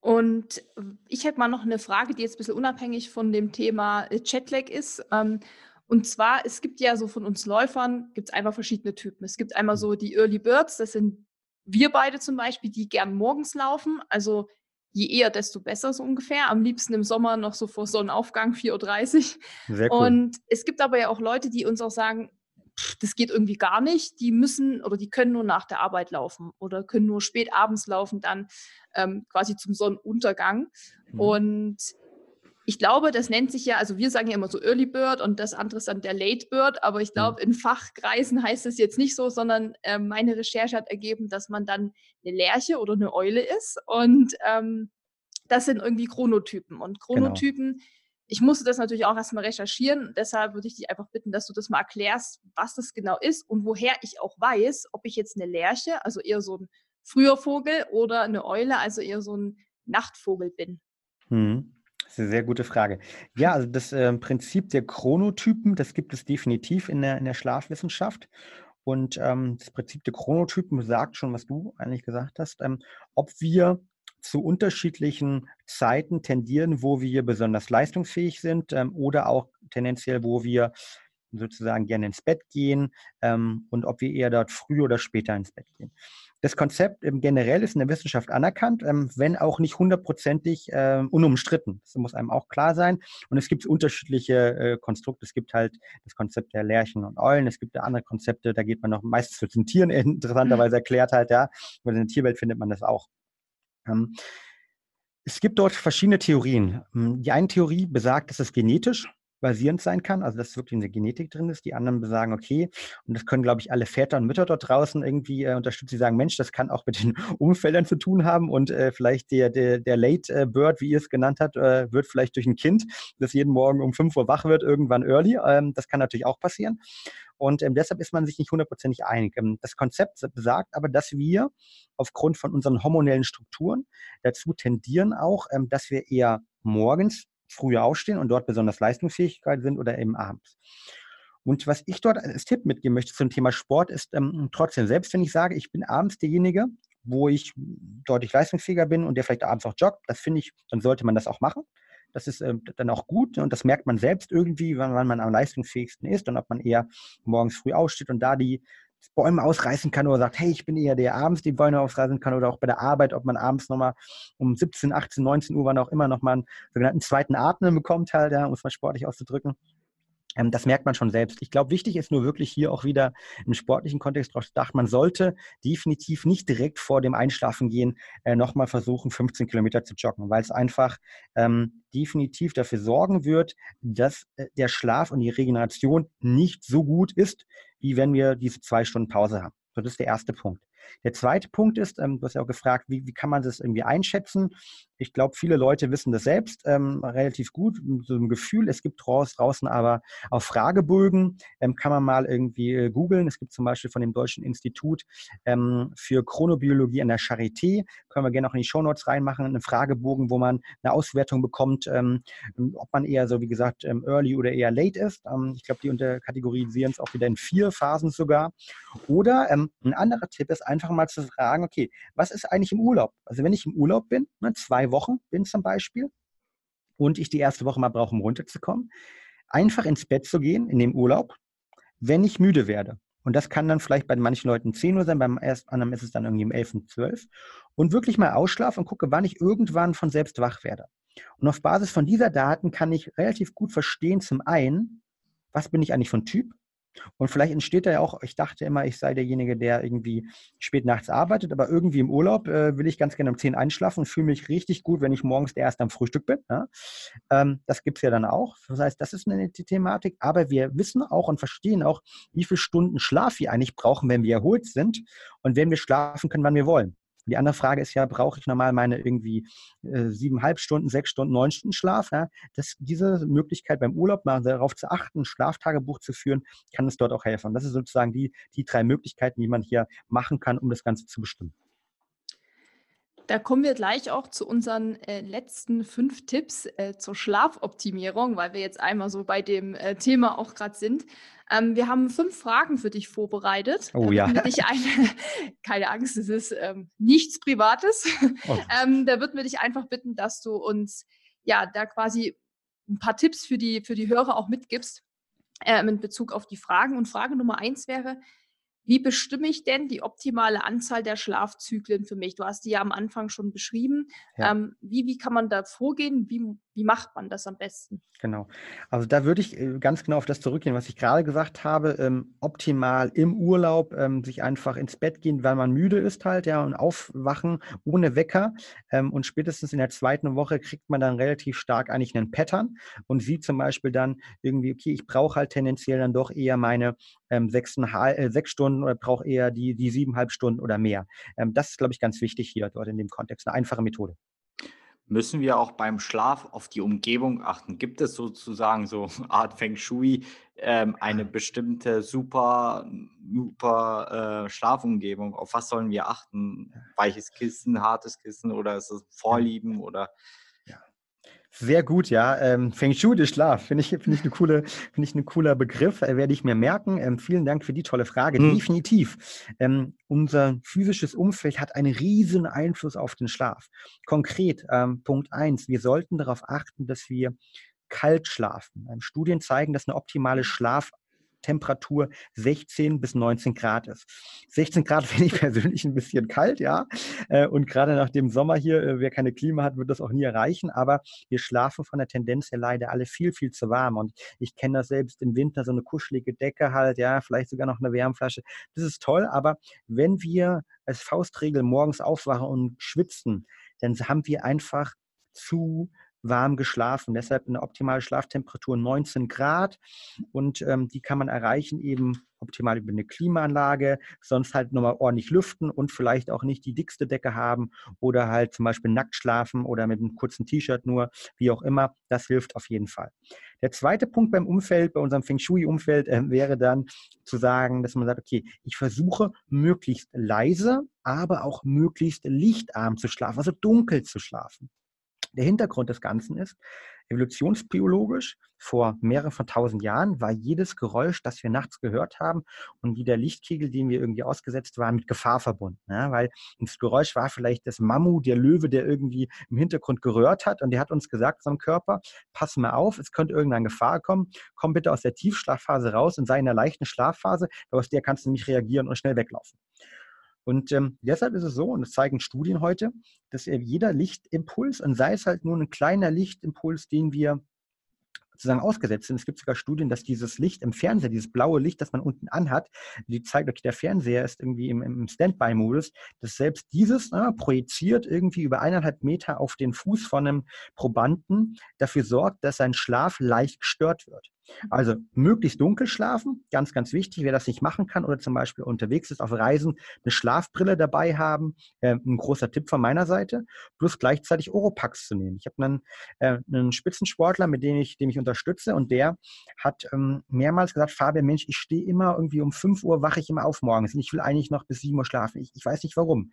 Und ich hätte mal noch eine Frage, die jetzt ein bisschen unabhängig von dem Thema äh, Chatlag ist. Ähm, und zwar, es gibt ja so von uns Läufern, gibt es einfach verschiedene Typen. Es gibt einmal so die Early Birds, das sind wir beide zum Beispiel, die gern morgens laufen. Also je eher, desto besser so ungefähr. Am liebsten im Sommer noch so vor Sonnenaufgang, 4.30 Uhr. Sehr cool. Und es gibt aber ja auch Leute, die uns auch sagen, das geht irgendwie gar nicht. Die müssen oder die können nur nach der Arbeit laufen oder können nur spät abends laufen, dann ähm, quasi zum Sonnenuntergang. Mhm. Und ich glaube, das nennt sich ja, also wir sagen ja immer so Early Bird und das andere ist dann der Late Bird, aber ich glaube, mhm. in Fachkreisen heißt es jetzt nicht so, sondern äh, meine Recherche hat ergeben, dass man dann eine Lerche oder eine Eule ist und ähm, das sind irgendwie Chronotypen. Und genau. Chronotypen genau ich musste das natürlich auch erstmal recherchieren. Deshalb würde ich dich einfach bitten, dass du das mal erklärst, was das genau ist und woher ich auch weiß, ob ich jetzt eine Lerche, also eher so ein früher Vogel oder eine Eule, also eher so ein Nachtvogel bin. Hm. Das ist eine sehr gute Frage. Ja, also das äh, Prinzip der Chronotypen, das gibt es definitiv in der, in der Schlafwissenschaft. Und ähm, das Prinzip der Chronotypen sagt schon, was du eigentlich gesagt hast, ähm, ob wir zu unterschiedlichen Zeiten tendieren, wo wir besonders leistungsfähig sind ähm, oder auch tendenziell, wo wir sozusagen gerne ins Bett gehen ähm, und ob wir eher dort früh oder später ins Bett gehen. Das Konzept ähm, generell ist in der Wissenschaft anerkannt, ähm, wenn auch nicht hundertprozentig ähm, unumstritten. Das muss einem auch klar sein. Und es gibt unterschiedliche äh, Konstrukte. Es gibt halt das Konzept der Lerchen und Eulen. Es gibt andere Konzepte, da geht man noch meistens zu den Tieren interessanterweise erklärt halt, ja. Weil in der Tierwelt findet man das auch. Es gibt dort verschiedene Theorien. Die eine Theorie besagt, dass es genetisch basierend sein kann, also dass wirklich eine Genetik drin ist. Die anderen sagen, okay, und das können, glaube ich, alle Väter und Mütter dort draußen irgendwie äh, unterstützen. Die sagen, Mensch, das kann auch mit den Umfeldern zu tun haben und äh, vielleicht der, der, der Late äh, Bird, wie ihr es genannt habt, äh, wird vielleicht durch ein Kind, das jeden Morgen um 5 Uhr wach wird, irgendwann early. Ähm, das kann natürlich auch passieren. Und ähm, deshalb ist man sich nicht hundertprozentig einig. Ähm, das Konzept besagt aber, dass wir aufgrund von unseren hormonellen Strukturen dazu tendieren auch, ähm, dass wir eher morgens früher aufstehen und dort besonders leistungsfähig sind oder eben abends. Und was ich dort als Tipp mitgeben möchte zum Thema Sport ist ähm, trotzdem, selbst wenn ich sage, ich bin abends derjenige, wo ich deutlich leistungsfähiger bin und der vielleicht abends auch joggt, das finde ich, dann sollte man das auch machen. Das ist äh, dann auch gut und das merkt man selbst irgendwie, wann, wann man am leistungsfähigsten ist und ob man eher morgens früh aufsteht und da die Bäume ausreißen kann oder sagt, hey, ich bin eher der, der abends die Bäume ausreißen kann oder auch bei der Arbeit, ob man abends nochmal um 17, 18, 19 Uhr, wann auch immer, nochmal einen sogenannten zweiten Atmen bekommt, halt, ja, um es mal sportlich auszudrücken. Ähm, das merkt man schon selbst. Ich glaube, wichtig ist nur wirklich hier auch wieder im sportlichen Kontext darauf gedacht, man sollte definitiv nicht direkt vor dem Einschlafen gehen äh, nochmal versuchen, 15 Kilometer zu joggen, weil es einfach ähm, definitiv dafür sorgen wird, dass äh, der Schlaf und die Regeneration nicht so gut ist, wie wenn wir diese zwei Stunden Pause haben. Das ist der erste Punkt. Der zweite Punkt ist, ähm, du hast ja auch gefragt, wie, wie kann man das irgendwie einschätzen? Ich glaube, viele Leute wissen das selbst ähm, relativ gut, so ein Gefühl. Es gibt draußen aber auch Fragebögen, ähm, kann man mal irgendwie äh, googeln. Es gibt zum Beispiel von dem Deutschen Institut ähm, für Chronobiologie an der Charité, können wir gerne auch in die Shownotes reinmachen, einen Fragebogen, wo man eine Auswertung bekommt, ähm, ob man eher so, wie gesagt, ähm, early oder eher late ist. ich glaube, die unterkategorisieren es auch wieder in vier Phasen sogar. Oder ein anderer Tipp ist einfach mal zu fragen, okay, was ist eigentlich im Urlaub? Also wenn ich im Urlaub bin, ne, zwei Wochen bin zum Beispiel, und ich die erste Woche mal brauche, um runterzukommen, einfach ins Bett zu gehen in dem Urlaub, wenn ich müde werde. Und das kann dann vielleicht bei manchen Leuten 10 Uhr sein, beim anderen ist es dann irgendwie um 11 und 12. Und wirklich mal ausschlafen und gucke, wann ich irgendwann von selbst wach werde. Und auf Basis von dieser Daten kann ich relativ gut verstehen, zum einen, was bin ich eigentlich von Typ? Und vielleicht entsteht da ja auch, ich dachte immer, ich sei derjenige, der irgendwie spät nachts arbeitet, aber irgendwie im Urlaub äh, will ich ganz gerne um 10 einschlafen und fühle mich richtig gut, wenn ich morgens der erste am Frühstück bin. Ja? Ähm, das gibt es ja dann auch. Das heißt, das ist eine Thematik, aber wir wissen auch und verstehen auch, wie viele Stunden Schlaf wir eigentlich brauchen, wenn wir erholt sind und wenn wir schlafen können, wann wir wollen. Die andere Frage ist ja, brauche ich normal meine irgendwie äh, Stunden, sechs Stunden, neun Stunden Schlaf? Ja? Das, diese Möglichkeit beim Urlaub mal darauf zu achten, Schlaftagebuch zu führen, kann es dort auch helfen. Das sind sozusagen die, die drei Möglichkeiten, die man hier machen kann, um das Ganze zu bestimmen. Da kommen wir gleich auch zu unseren äh, letzten fünf Tipps äh, zur Schlafoptimierung, weil wir jetzt einmal so bei dem äh, Thema auch gerade sind. Ähm, wir haben fünf Fragen für dich vorbereitet. Oh ja. Dich eine, keine Angst, es ist ähm, nichts Privates. Oh. ähm, da würden wir dich einfach bitten, dass du uns ja da quasi ein paar Tipps für die, für die Hörer auch mitgibst äh, in Bezug auf die Fragen. Und Frage Nummer eins wäre, wie bestimme ich denn die optimale Anzahl der Schlafzyklen für mich? Du hast die ja am Anfang schon beschrieben. Ja. Ähm, wie, wie kann man da vorgehen? Wie, wie macht man das am besten? Genau. Also da würde ich äh, ganz genau auf das zurückgehen, was ich gerade gesagt habe. Ähm, optimal im Urlaub ähm, sich einfach ins Bett gehen, weil man müde ist halt, ja, und aufwachen ohne Wecker. Ähm, und spätestens in der zweiten Woche kriegt man dann relativ stark eigentlich einen Pattern und sieht zum Beispiel dann irgendwie, okay, ich brauche halt tendenziell dann doch eher meine ähm, sechs, äh, sechs Stunden oder brauche eher die, die siebeneinhalb Stunden oder mehr. Ähm, das ist, glaube ich, ganz wichtig hier dort in dem Kontext. Eine einfache Methode. Müssen wir auch beim Schlaf auf die Umgebung achten? Gibt es sozusagen so Art Feng Shui ähm, eine bestimmte super, super äh, Schlafumgebung? Auf was sollen wir achten? Weiches Kissen, hartes Kissen oder ist es Vorlieben oder sehr gut, ja. Ähm, Feng Shui, der Schlaf, finde ich, find ich, eine coole, find ich ein cooler Begriff, äh, werde ich mir merken. Ähm, vielen Dank für die tolle Frage. Hm. Definitiv. Ähm, unser physisches Umfeld hat einen riesen Einfluss auf den Schlaf. Konkret, ähm, Punkt eins: wir sollten darauf achten, dass wir kalt schlafen. Ähm, Studien zeigen, dass eine optimale Schlaf Temperatur 16 bis 19 Grad ist. 16 Grad finde ich persönlich ein bisschen kalt, ja. Äh, und gerade nach dem Sommer hier, äh, wer keine Klima hat, wird das auch nie erreichen. Aber wir schlafen von der Tendenz her leider alle viel, viel zu warm. Und ich kenne das selbst im Winter, so eine kuschelige Decke halt, ja, vielleicht sogar noch eine Wärmflasche. Das ist toll, aber wenn wir als Faustregel morgens aufwachen und schwitzen, dann haben wir einfach zu warm geschlafen. Deshalb eine optimale Schlaftemperatur 19 Grad und ähm, die kann man erreichen eben optimal über eine Klimaanlage, sonst halt nochmal ordentlich lüften und vielleicht auch nicht die dickste Decke haben oder halt zum Beispiel nackt schlafen oder mit einem kurzen T-Shirt nur, wie auch immer. Das hilft auf jeden Fall. Der zweite Punkt beim Umfeld, bei unserem Feng Shui-Umfeld, äh, wäre dann zu sagen, dass man sagt, okay, ich versuche möglichst leise, aber auch möglichst lichtarm zu schlafen, also dunkel zu schlafen. Der Hintergrund des Ganzen ist, evolutionsbiologisch, vor mehreren von tausend Jahren war jedes Geräusch, das wir nachts gehört haben und wie der Lichtkegel, dem wir irgendwie ausgesetzt waren, mit Gefahr verbunden. Ja, weil das Geräusch war vielleicht das Mammu, der Löwe, der irgendwie im Hintergrund gerührt hat und der hat uns gesagt, unserem Körper, pass mal auf, es könnte irgendeine Gefahr kommen, komm bitte aus der Tiefschlafphase raus und sei in der leichten Schlafphase, aus der kannst du nämlich reagieren und schnell weglaufen. Und ähm, deshalb ist es so, und das zeigen Studien heute, dass jeder Lichtimpuls, und sei es halt nur ein kleiner Lichtimpuls, den wir sozusagen ausgesetzt sind. Es gibt sogar Studien, dass dieses Licht im Fernseher, dieses blaue Licht, das man unten anhat, die zeigt, okay, der Fernseher ist irgendwie im, im Standby-Modus, dass selbst dieses äh, projiziert irgendwie über eineinhalb Meter auf den Fuß von einem Probanden dafür sorgt, dass sein Schlaf leicht gestört wird. Also möglichst dunkel schlafen, ganz, ganz wichtig, wer das nicht machen kann oder zum Beispiel unterwegs ist auf Reisen, eine Schlafbrille dabei haben, äh, ein großer Tipp von meiner Seite, plus gleichzeitig Oropax zu nehmen. Ich habe einen, äh, einen Spitzensportler, mit dem ich, dem ich unterstütze und der hat ähm, mehrmals gesagt, Fabian, Mensch, ich stehe immer irgendwie um 5 Uhr, wache ich immer auf morgens und ich will eigentlich noch bis 7 Uhr schlafen. Ich, ich weiß nicht warum.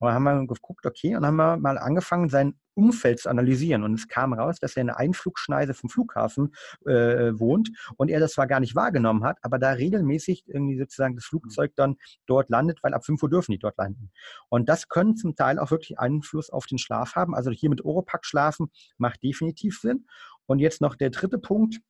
Und dann haben wir geguckt, okay, und haben wir mal angefangen, sein Umfeld zu analysieren. Und es kam raus, dass er in einer Einflugschneise vom Flughafen äh, wohnt und er das zwar gar nicht wahrgenommen hat, aber da regelmäßig irgendwie sozusagen das Flugzeug dann dort landet, weil ab 5 Uhr dürfen die dort landen. Und das können zum Teil auch wirklich Einfluss auf den Schlaf haben. Also hier mit Oropack schlafen macht definitiv Sinn. Und jetzt noch der dritte Punkt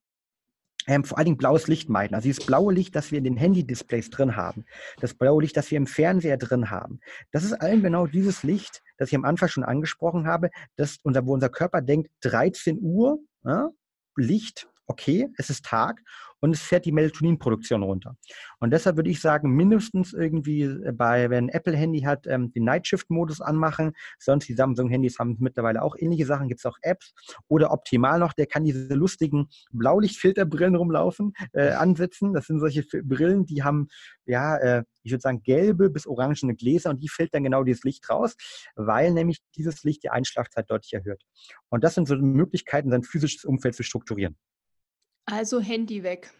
ähm, vor allen Dingen blaues Licht meiden. Also dieses blaue Licht, das wir in den Handy-Displays drin haben, das blaue Licht, das wir im Fernseher drin haben, das ist allen genau dieses Licht, das ich am Anfang schon angesprochen habe, das unser, wo unser Körper denkt, 13 Uhr, ja, Licht, okay, es ist Tag und es fährt die Melatoninproduktion runter. Und deshalb würde ich sagen, mindestens irgendwie äh, bei, wenn ein Apple-Handy hat, ähm, den Nightshift-Modus anmachen. Sonst die Samsung-Handys haben mittlerweile auch ähnliche Sachen, gibt es auch Apps. Oder optimal noch, der kann diese lustigen Blaulichtfilterbrillen rumlaufen, äh, ansetzen. Das sind solche Brillen, die haben, ja, äh, ich würde sagen, gelbe bis orangene Gläser und die filtern genau dieses Licht raus, weil nämlich dieses Licht die Einschlafzeit deutlich erhöht. Und das sind so Möglichkeiten, sein physisches Umfeld zu strukturieren. Also Handy weg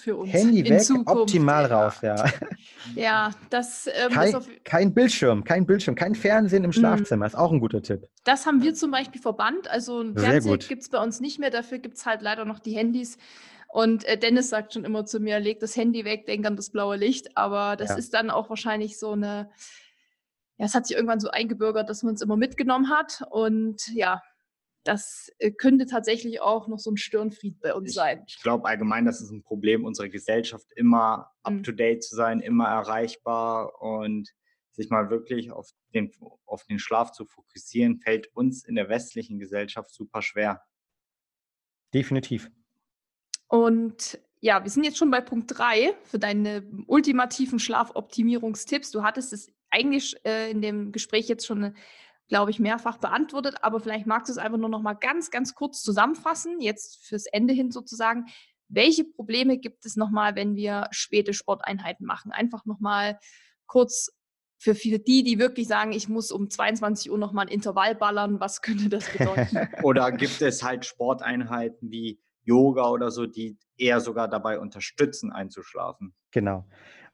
für uns. Handy weg, Zukunft. optimal raus, ja. Ja, das ähm, kein, kein, Bildschirm, kein Bildschirm, kein Fernsehen im hm. Schlafzimmer, ist auch ein guter Tipp. Das haben wir zum Beispiel verbannt. Also ein Fernseher gibt es bei uns nicht mehr, dafür gibt es halt leider noch die Handys. Und äh, Dennis sagt schon immer zu mir, leg das Handy weg, denk an das blaue Licht. Aber das ja. ist dann auch wahrscheinlich so eine, ja, es hat sich irgendwann so eingebürgert, dass man es immer mitgenommen hat. Und ja, das äh, könnte tatsächlich auch noch so ein Stirnfried bei uns ich, sein. Ich glaube allgemein, das ist ein Problem unserer Gesellschaft, immer mhm. up-to-date zu sein, immer erreichbar und sich mal wirklich auf den, auf den Schlaf zu fokussieren, fällt uns in der westlichen Gesellschaft super schwer. Definitiv. Und ja, wir sind jetzt schon bei Punkt 3 für deine ultimativen Schlafoptimierungstipps. Du hattest es eigentlich äh, in dem Gespräch jetzt schon glaube ich, mehrfach beantwortet, aber vielleicht magst du es einfach nur noch mal ganz, ganz kurz zusammenfassen, jetzt fürs Ende hin sozusagen. Welche Probleme gibt es nochmal, wenn wir späte Sporteinheiten machen? Einfach nochmal kurz für viele die, die wirklich sagen, ich muss um 22 Uhr nochmal ein Intervall ballern, was könnte das bedeuten? oder gibt es halt Sporteinheiten wie Yoga oder so, die eher sogar dabei unterstützen, einzuschlafen? Genau.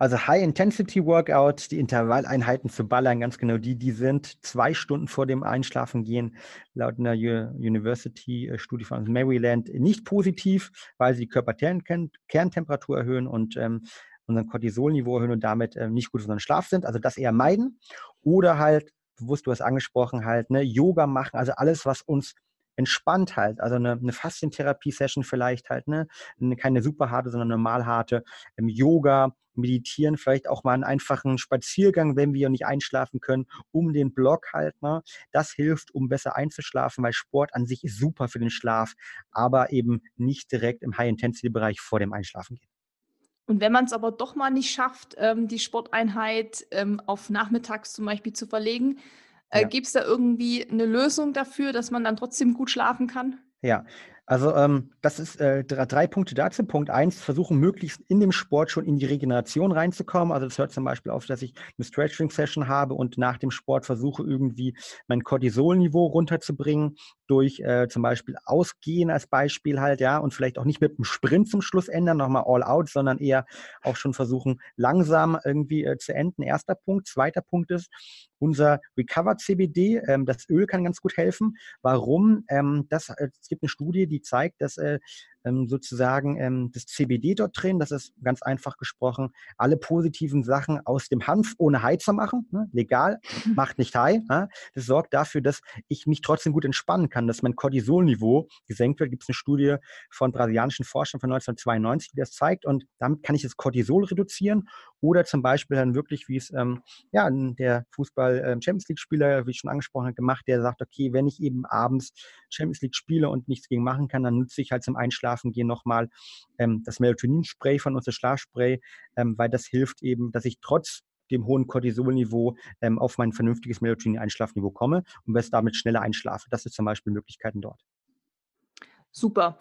Also High-Intensity-Workouts, die Intervalleinheiten zu ballern, ganz genau die, die sind zwei Stunden vor dem Einschlafen gehen, laut einer University-Studie von Maryland nicht positiv, weil sie die Körperkerntemperatur erhöhen und ähm, unseren Cortisolniveau erhöhen und damit ähm, nicht gut für unseren Schlaf sind. Also das eher meiden. Oder halt, bewusst, du hast angesprochen, halt, ne, Yoga machen, also alles, was uns entspannt halt. Also eine, eine Faszientherapie-Session vielleicht halt, ne? Keine super harte, sondern normal harte. Ähm, Yoga, meditieren, vielleicht auch mal einen einfachen Spaziergang, wenn wir nicht einschlafen können, um den Block halt. Ne? Das hilft, um besser einzuschlafen, weil Sport an sich ist super für den Schlaf, aber eben nicht direkt im High-Intensity-Bereich vor dem Einschlafen geht. Und wenn man es aber doch mal nicht schafft, ähm, die Sporteinheit ähm, auf nachmittags zum Beispiel zu verlegen, äh, ja. gibt es da irgendwie eine Lösung dafür, dass man dann trotzdem gut schlafen kann? Ja, also ähm, das ist äh, drei Punkte dazu. Punkt eins, versuchen möglichst in dem Sport schon in die Regeneration reinzukommen. Also das hört zum Beispiel auf, dass ich eine Stretching-Session habe und nach dem Sport versuche irgendwie mein Cortisolniveau runterzubringen durch äh, zum Beispiel Ausgehen als Beispiel halt, ja, und vielleicht auch nicht mit einem Sprint zum Schluss ändern, nochmal all out, sondern eher auch schon versuchen, langsam irgendwie äh, zu enden. Erster Punkt. Zweiter Punkt ist, unser Recovered CBD, ähm, das Öl kann ganz gut helfen. Warum? Ähm, das, äh, es gibt eine Studie, die zeigt, dass äh, ähm, sozusagen ähm, das CBD dort drin. Das ist ganz einfach gesprochen, alle positiven Sachen aus dem Hanf ohne Heizer machen. Ne? Legal, macht nicht high. Ja? Das sorgt dafür, dass ich mich trotzdem gut entspannen kann, dass mein Cortisolniveau gesenkt wird. Gibt es eine Studie von brasilianischen Forschern von 1992, die das zeigt. Und damit kann ich das Cortisol reduzieren. Oder zum Beispiel dann wirklich, wie es ähm, ja, der Fußball-Champions ähm, League-Spieler, wie ich schon angesprochen habe, gemacht, der sagt, okay, wenn ich eben abends Champions League spiele und nichts gegen machen kann, dann nutze ich halt zum Einschlafen Schlafen gehen nochmal ähm, das Melatonin-Spray von unserem Schlafspray, ähm, weil das hilft eben, dass ich trotz dem hohen Cortisolniveau ähm, auf mein vernünftiges Melatonin-Einschlafniveau komme und es damit schneller einschlafe. Das ist zum Beispiel Möglichkeiten dort. Super.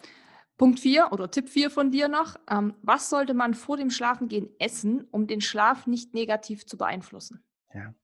Punkt 4 oder Tipp 4 von dir noch. Ähm, was sollte man vor dem Schlafengehen essen, um den Schlaf nicht negativ zu beeinflussen? Ja.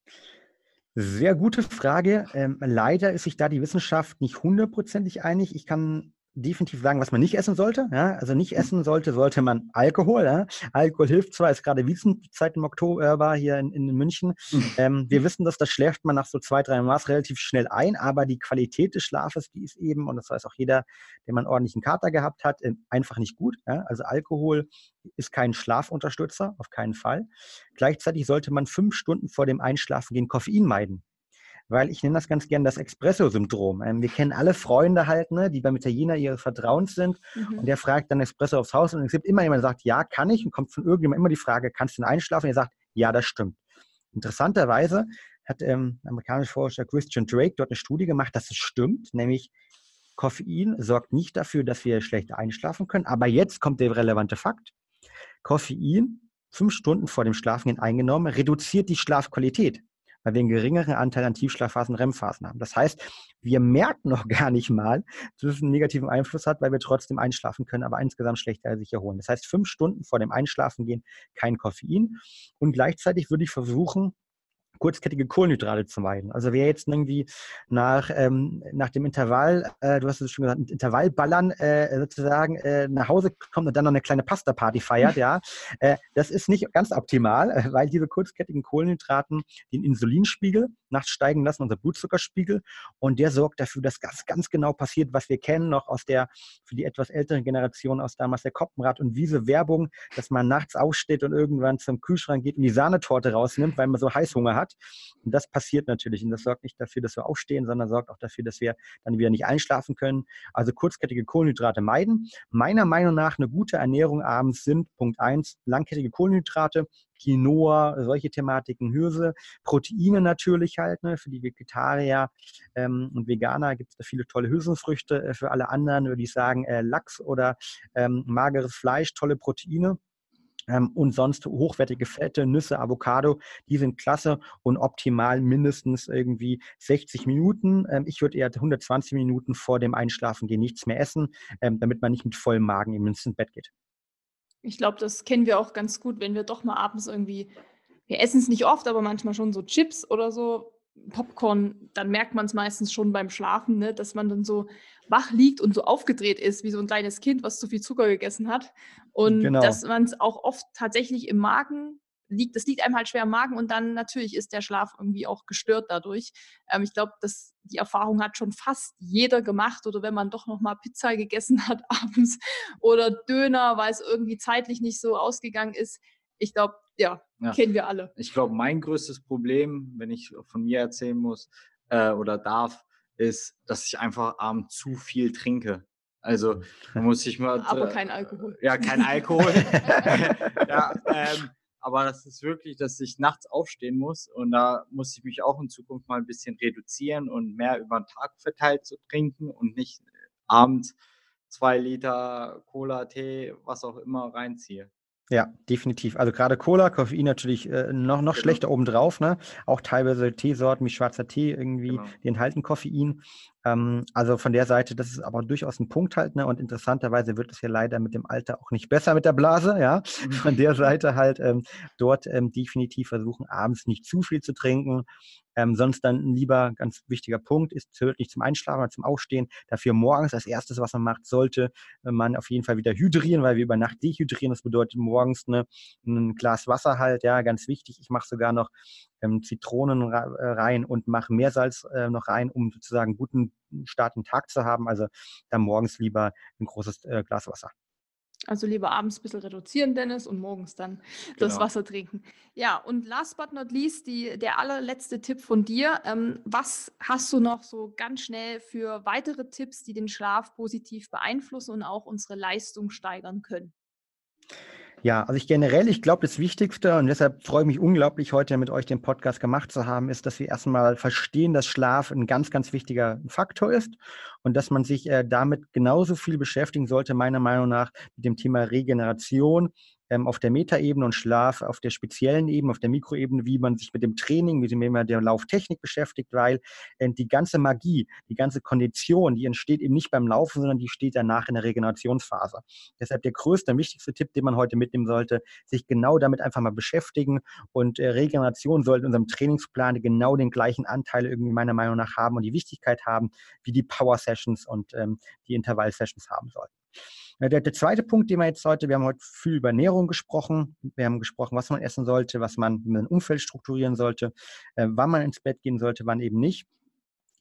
Sehr gute Frage. Ähm, leider ist sich da die Wissenschaft nicht hundertprozentig einig. Ich kann definitiv sagen, was man nicht essen sollte. Ja? Also nicht essen sollte, sollte man Alkohol. Ja? Alkohol hilft zwar, ist gerade Wiesenzeit im Oktober war hier in, in München. Mhm. Ähm, wir wissen, dass das schläft man nach so zwei, drei Maß relativ schnell ein, aber die Qualität des Schlafes, die ist eben, und das weiß auch jeder, der mal einen ordentlichen Kater gehabt hat, ähm, einfach nicht gut. Ja? Also Alkohol ist kein Schlafunterstützer, auf keinen Fall. Gleichzeitig sollte man fünf Stunden vor dem Einschlafen gehen Koffein meiden weil ich nenne das ganz gern das Espresso-Syndrom. Ähm, wir kennen alle Freunde halt, ne, die beim Italiener ihres Vertrauens sind mhm. und der fragt dann Espresso aufs Haus und es gibt immer jemand, der sagt, ja, kann ich und kommt von irgendjemandem immer die Frage, kannst du denn einschlafen? Und er sagt, ja, das stimmt. Interessanterweise hat ähm, amerikanischer Forscher Christian Drake dort eine Studie gemacht, dass es stimmt, nämlich Koffein sorgt nicht dafür, dass wir schlecht einschlafen können. Aber jetzt kommt der relevante Fakt. Koffein, fünf Stunden vor dem Schlafengehen eingenommen, reduziert die Schlafqualität weil wir einen geringeren Anteil an Tiefschlafphasen, REM-Phasen haben. Das heißt, wir merken noch gar nicht mal, dass es einen negativen Einfluss hat, weil wir trotzdem einschlafen können, aber insgesamt schlechter sich erholen. Das heißt, fünf Stunden vor dem Einschlafen gehen kein Koffein und gleichzeitig würde ich versuchen, kurzkettige Kohlenhydrate zu meiden. Also wer jetzt irgendwie nach, ähm, nach dem Intervall, äh, du hast es schon gesagt, Intervallballern äh, sozusagen äh, nach Hause kommt und dann noch eine kleine Pasta-Party feiert, ja, äh, das ist nicht ganz optimal, äh, weil diese kurzkettigen Kohlenhydraten den Insulinspiegel nachts steigen lassen, unser Blutzuckerspiegel, und der sorgt dafür, dass ganz, ganz genau passiert, was wir kennen noch aus der, für die etwas älteren Generation aus damals der Koppenrad und Wiese Werbung, dass man nachts aufsteht und irgendwann zum Kühlschrank geht und die Sahnetorte rausnimmt, weil man so Heißhunger hat. Und das passiert natürlich. Und das sorgt nicht dafür, dass wir aufstehen, sondern sorgt auch dafür, dass wir dann wieder nicht einschlafen können. Also kurzkettige Kohlenhydrate meiden. Meiner Meinung nach eine gute Ernährung abends sind Punkt 1 langkettige Kohlenhydrate, Quinoa, solche Thematiken, Hirse, Proteine natürlich halt, ne, für die Vegetarier ähm, und Veganer gibt es da viele tolle Hülsenfrüchte. Äh, für alle anderen würde ich sagen äh, Lachs oder ähm, mageres Fleisch, tolle Proteine. Ähm, und sonst hochwertige Fette, Nüsse, Avocado, die sind klasse und optimal mindestens irgendwie 60 Minuten. Ähm, ich würde eher 120 Minuten vor dem Einschlafen gehen nichts mehr essen, ähm, damit man nicht mit vollem Magen ins Bett geht. Ich glaube, das kennen wir auch ganz gut, wenn wir doch mal abends irgendwie wir essen es nicht oft, aber manchmal schon so Chips oder so, Popcorn, dann merkt man es meistens schon beim Schlafen, ne, dass man dann so wach liegt und so aufgedreht ist, wie so ein kleines Kind, was zu viel Zucker gegessen hat. Und genau. dass man es auch oft tatsächlich im Magen liegt, das liegt einem halt schwer im Magen und dann natürlich ist der Schlaf irgendwie auch gestört dadurch. Ähm, ich glaube, dass die Erfahrung hat schon fast jeder gemacht oder wenn man doch noch mal Pizza gegessen hat abends oder Döner, weil es irgendwie zeitlich nicht so ausgegangen ist. Ich glaube, ja, ja, kennen wir alle. Ich glaube, mein größtes Problem, wenn ich von mir erzählen muss äh, oder darf, ist, dass ich einfach abends zu viel trinke. Also muss ich mal. Aber kein Alkohol. Ja, kein Alkohol. ja, ähm, aber das ist wirklich, dass ich nachts aufstehen muss und da muss ich mich auch in Zukunft mal ein bisschen reduzieren und mehr über den Tag verteilt zu trinken und nicht abends zwei Liter Cola, Tee, was auch immer reinziehe. Ja, definitiv. Also gerade Cola, Koffein natürlich äh, noch, noch genau. schlechter obendrauf. Ne? Auch teilweise Teesorten wie schwarzer Tee irgendwie, genau. die enthalten Koffein. Ähm, also von der Seite, das ist aber durchaus ein Punkt halt. Ne? Und interessanterweise wird es ja leider mit dem Alter auch nicht besser mit der Blase. Ja, mhm. von der Seite halt ähm, dort ähm, definitiv versuchen, abends nicht zu viel zu trinken. Ähm, sonst dann lieber, ganz wichtiger Punkt, ist nicht zum Einschlafen, sondern zum Aufstehen. Dafür morgens als erstes, was man macht, sollte man auf jeden Fall wieder hydrieren, weil wir über Nacht dehydrieren. Das bedeutet morgens ne, ein Glas Wasser halt, ja, ganz wichtig. Ich mache sogar noch ähm, Zitronen äh, rein und mache Meersalz äh, noch rein, um sozusagen guten Start in den Tag zu haben. Also dann morgens lieber ein großes äh, Glas Wasser. Also lieber abends ein bisschen reduzieren, Dennis, und morgens dann genau. das Wasser trinken. Ja, und last but not least, die, der allerletzte Tipp von dir. Ähm, was hast du noch so ganz schnell für weitere Tipps, die den Schlaf positiv beeinflussen und auch unsere Leistung steigern können? Ja, also ich generell, ich glaube, das Wichtigste, und deshalb freue ich mich unglaublich, heute mit euch den Podcast gemacht zu haben, ist, dass wir erstmal verstehen, dass Schlaf ein ganz, ganz wichtiger Faktor ist und dass man sich äh, damit genauso viel beschäftigen sollte, meiner Meinung nach, mit dem Thema Regeneration, ähm, auf der Metaebene und Schlaf auf der speziellen Ebene, auf der Mikroebene, wie man sich mit dem Training, mit dem der Lauftechnik beschäftigt, weil äh, die ganze Magie, die ganze Kondition, die entsteht eben nicht beim Laufen, sondern die steht danach in der Regenerationsphase. Deshalb der größte und wichtigste Tipp, den man heute mitnehmen sollte, sich genau damit einfach mal beschäftigen und äh, Regeneration sollte in unserem Trainingsplan genau den gleichen Anteil irgendwie meiner Meinung nach haben und die Wichtigkeit haben, wie die Power Sessions und ähm, die Intervall Sessions haben sollten. Der, der, zweite Punkt, den wir jetzt heute, wir haben heute viel über Ernährung gesprochen. Wir haben gesprochen, was man essen sollte, was man mit dem Umfeld strukturieren sollte, äh, wann man ins Bett gehen sollte, wann eben nicht.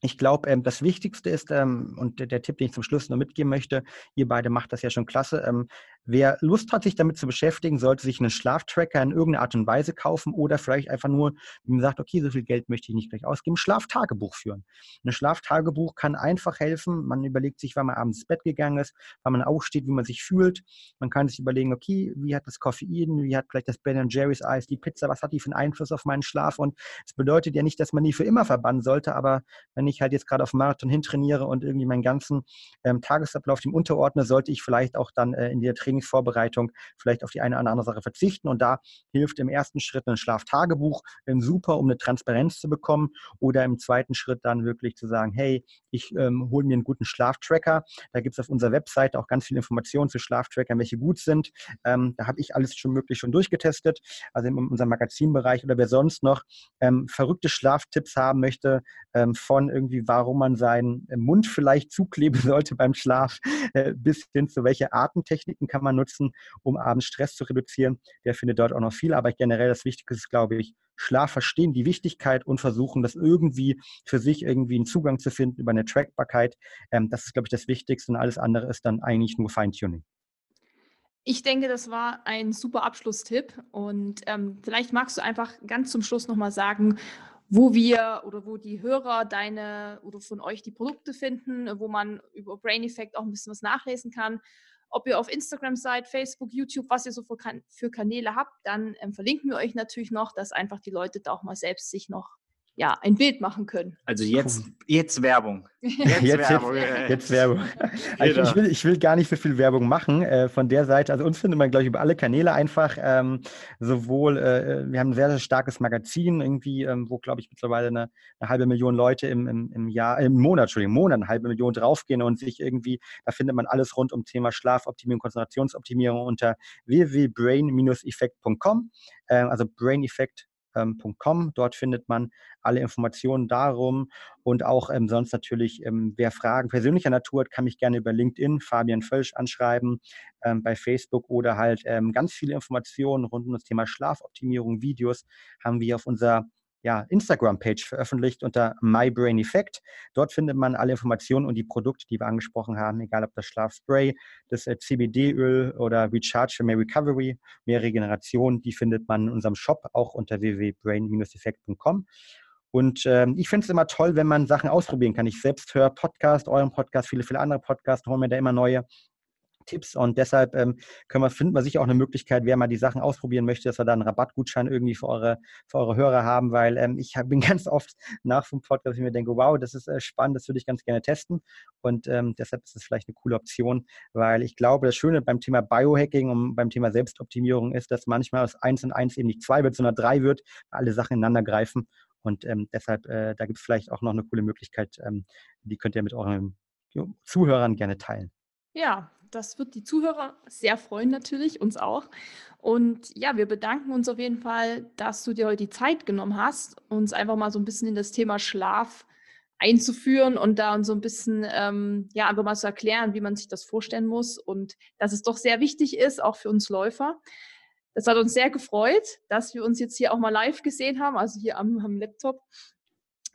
Ich glaube, ähm, das Wichtigste ist, ähm, und der, der, Tipp, den ich zum Schluss noch mitgeben möchte, ihr beide macht das ja schon klasse, ähm, wer Lust hat, sich damit zu beschäftigen, sollte sich einen Schlaftracker in irgendeiner Art und Weise kaufen oder vielleicht einfach nur, wie man sagt, okay, so viel Geld möchte ich nicht gleich ausgeben, Schlaftagebuch führen. Ein Schlaftagebuch kann einfach helfen. Man überlegt sich, wann man abends ins Bett gegangen ist, wann man aufsteht, wie man sich fühlt. Man kann sich überlegen, okay, wie hat das Koffein, wie hat vielleicht das Ben Jerry's Eis, die Pizza, was hat die für einen Einfluss auf meinen Schlaf? Und es bedeutet ja nicht, dass man die für immer verbannen sollte, aber wenn ich halt jetzt gerade auf Marathon hintrainiere und irgendwie meinen ganzen ähm, Tagesablauf dem unterordne, sollte ich vielleicht auch dann äh, in der Trainingsvorbereitung vielleicht auf die eine oder andere Sache verzichten. Und da hilft im ersten Schritt ein Schlaftagebuch super, um eine Transparenz zu bekommen. Oder im zweiten Schritt dann wirklich zu sagen, hey, ich ähm, hole mir einen guten Schlaftracker. Da gibt es auf unserer Webseite auch ganz viele Informationen zu Schlaftrackern, welche gut sind. Ähm, da habe ich alles schon möglich schon durchgetestet, also in unserem Magazinbereich. Oder wer sonst noch ähm, verrückte Schlaftipps haben möchte, ähm, von irgendwie, warum man seinen Mund vielleicht zukleben sollte beim Schlaf, äh, bis hin zu welche Atemtechniken kann man nutzen, um abends Stress zu reduzieren. Der findet dort auch noch viel. Aber generell das Wichtigste ist, glaube ich, Schlaf verstehen, die Wichtigkeit und versuchen, das irgendwie für sich irgendwie einen Zugang zu finden über eine Trackbarkeit. Ähm, das ist, glaube ich, das Wichtigste und alles andere ist dann eigentlich nur Feintuning. Ich denke, das war ein super Abschlusstipp und ähm, vielleicht magst du einfach ganz zum Schluss nochmal sagen, wo wir oder wo die Hörer deine oder von euch die Produkte finden, wo man über Brain Effect auch ein bisschen was nachlesen kann ob ihr auf Instagram seid, Facebook, YouTube, was ihr so für, kan für Kanäle habt, dann ähm, verlinken wir euch natürlich noch, dass einfach die Leute da auch mal selbst sich noch ja, ein Bild machen können. Also jetzt, jetzt Werbung. Jetzt, jetzt Werbung. Jetzt, jetzt Werbung. Also ich, will, ich will gar nicht so viel Werbung machen äh, von der Seite. Also uns findet man, glaube ich, über alle Kanäle einfach. Ähm, sowohl, äh, wir haben ein sehr, sehr starkes Magazin, irgendwie, ähm, wo, glaube ich, mittlerweile eine, eine, halbe Million Leute im, im, im Jahr, im Monat, Entschuldigung, im Monat eine halbe Million draufgehen und sich irgendwie, da findet man alles rund um Thema Schlafoptimierung, Konzentrationsoptimierung unter www.brain-effekt.com. Äh, also Brain Effect runskills.com. Dort findet man alle Informationen darum und auch ähm, sonst natürlich, ähm, wer Fragen persönlicher Natur hat, kann mich gerne über LinkedIn Fabian Völsch anschreiben, ähm, bei Facebook oder halt ähm, ganz viele Informationen rund um das Thema Schlafoptimierung, Videos haben wir auf unserer ja, Instagram-Page veröffentlicht unter My Brain Effect. Dort findet man alle Informationen und die Produkte, die wir angesprochen haben, egal ob das Schlafspray, das äh, CBD-Öl oder Recharge for Mehr Recovery, mehr Regeneration, die findet man in unserem Shop auch unter www.brain-effekt.com. Und ähm, ich finde es immer toll, wenn man Sachen ausprobieren kann. Ich selbst höre Podcast, euren Podcast, viele, viele andere Podcasts, hole mir da immer neue Tipps. Und deshalb ähm, können wir, finden wir sicher auch eine Möglichkeit, wer mal die Sachen ausprobieren möchte, dass wir da einen Rabattgutschein irgendwie für eure, für eure Hörer haben, weil ähm, ich hab, bin ganz oft nach dem Podcast, ich mir denke, wow, das ist äh, spannend, das würde ich ganz gerne testen. Und ähm, deshalb ist es vielleicht eine coole Option, weil ich glaube, das Schöne beim Thema Biohacking und beim Thema Selbstoptimierung ist, dass manchmal aus eins und eins eben nicht zwei wird, sondern drei wird, alle Sachen ineinander greifen. Und ähm, deshalb, äh, da gibt es vielleicht auch noch eine coole Möglichkeit, ähm, die könnt ihr mit euren Zuhörern gerne teilen. Ja, das wird die Zuhörer sehr freuen natürlich, uns auch. Und ja, wir bedanken uns auf jeden Fall, dass du dir heute die Zeit genommen hast, uns einfach mal so ein bisschen in das Thema Schlaf einzuführen und da uns so ein bisschen, ähm, ja, einfach mal zu erklären, wie man sich das vorstellen muss und dass es doch sehr wichtig ist, auch für uns Läufer. Das hat uns sehr gefreut, dass wir uns jetzt hier auch mal live gesehen haben, also hier am, am Laptop.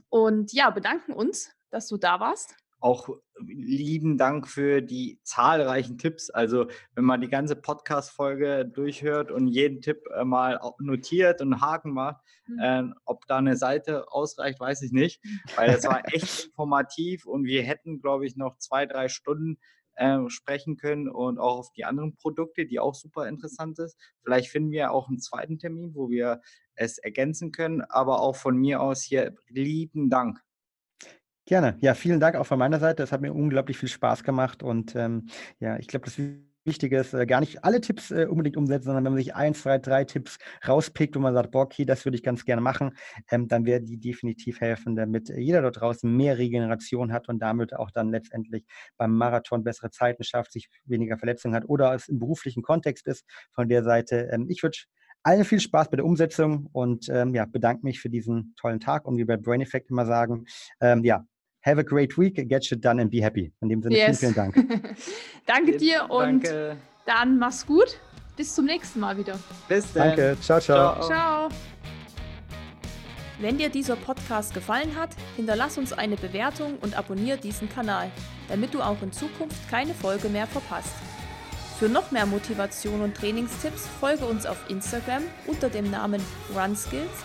Und ja, bedanken uns, dass du da warst. Auch lieben Dank für die zahlreichen Tipps. Also, wenn man die ganze Podcast-Folge durchhört und jeden Tipp äh, mal notiert und einen Haken macht, mhm. äh, ob da eine Seite ausreicht, weiß ich nicht, weil es war echt informativ und wir hätten, glaube ich, noch zwei, drei Stunden äh, sprechen können und auch auf die anderen Produkte, die auch super interessant ist. Vielleicht finden wir auch einen zweiten Termin, wo wir es ergänzen können, aber auch von mir aus hier lieben Dank. Gerne. Ja, vielen Dank auch von meiner Seite. Es hat mir unglaublich viel Spaß gemacht und ähm, ja, ich glaube, das Wichtige ist, äh, gar nicht alle Tipps äh, unbedingt umsetzen, sondern wenn man sich eins, zwei, drei Tipps rauspickt und man sagt, boah, okay, das würde ich ganz gerne machen, ähm, dann werden die definitiv helfen, damit jeder dort draußen mehr Regeneration hat und damit auch dann letztendlich beim Marathon bessere Zeiten schafft, sich weniger Verletzungen hat oder es im beruflichen Kontext ist. Von der Seite, ähm, ich würde allen viel Spaß bei der Umsetzung und ähm, ja, bedanke mich für diesen tollen Tag und wie bei Brain Effect immer sagen, ähm, ja, Have a great week, get shit done and be happy. In dem Sinne, yes. vielen, vielen Dank. Danke dir und Danke. dann mach's gut. Bis zum nächsten Mal wieder. Bis dann. Danke. Ciao, ciao. Ciao. ciao. Wenn dir dieser Podcast gefallen hat, hinterlass uns eine Bewertung und abonniere diesen Kanal, damit du auch in Zukunft keine Folge mehr verpasst. Für noch mehr Motivation und Trainingstipps folge uns auf Instagram unter dem Namen RunSkills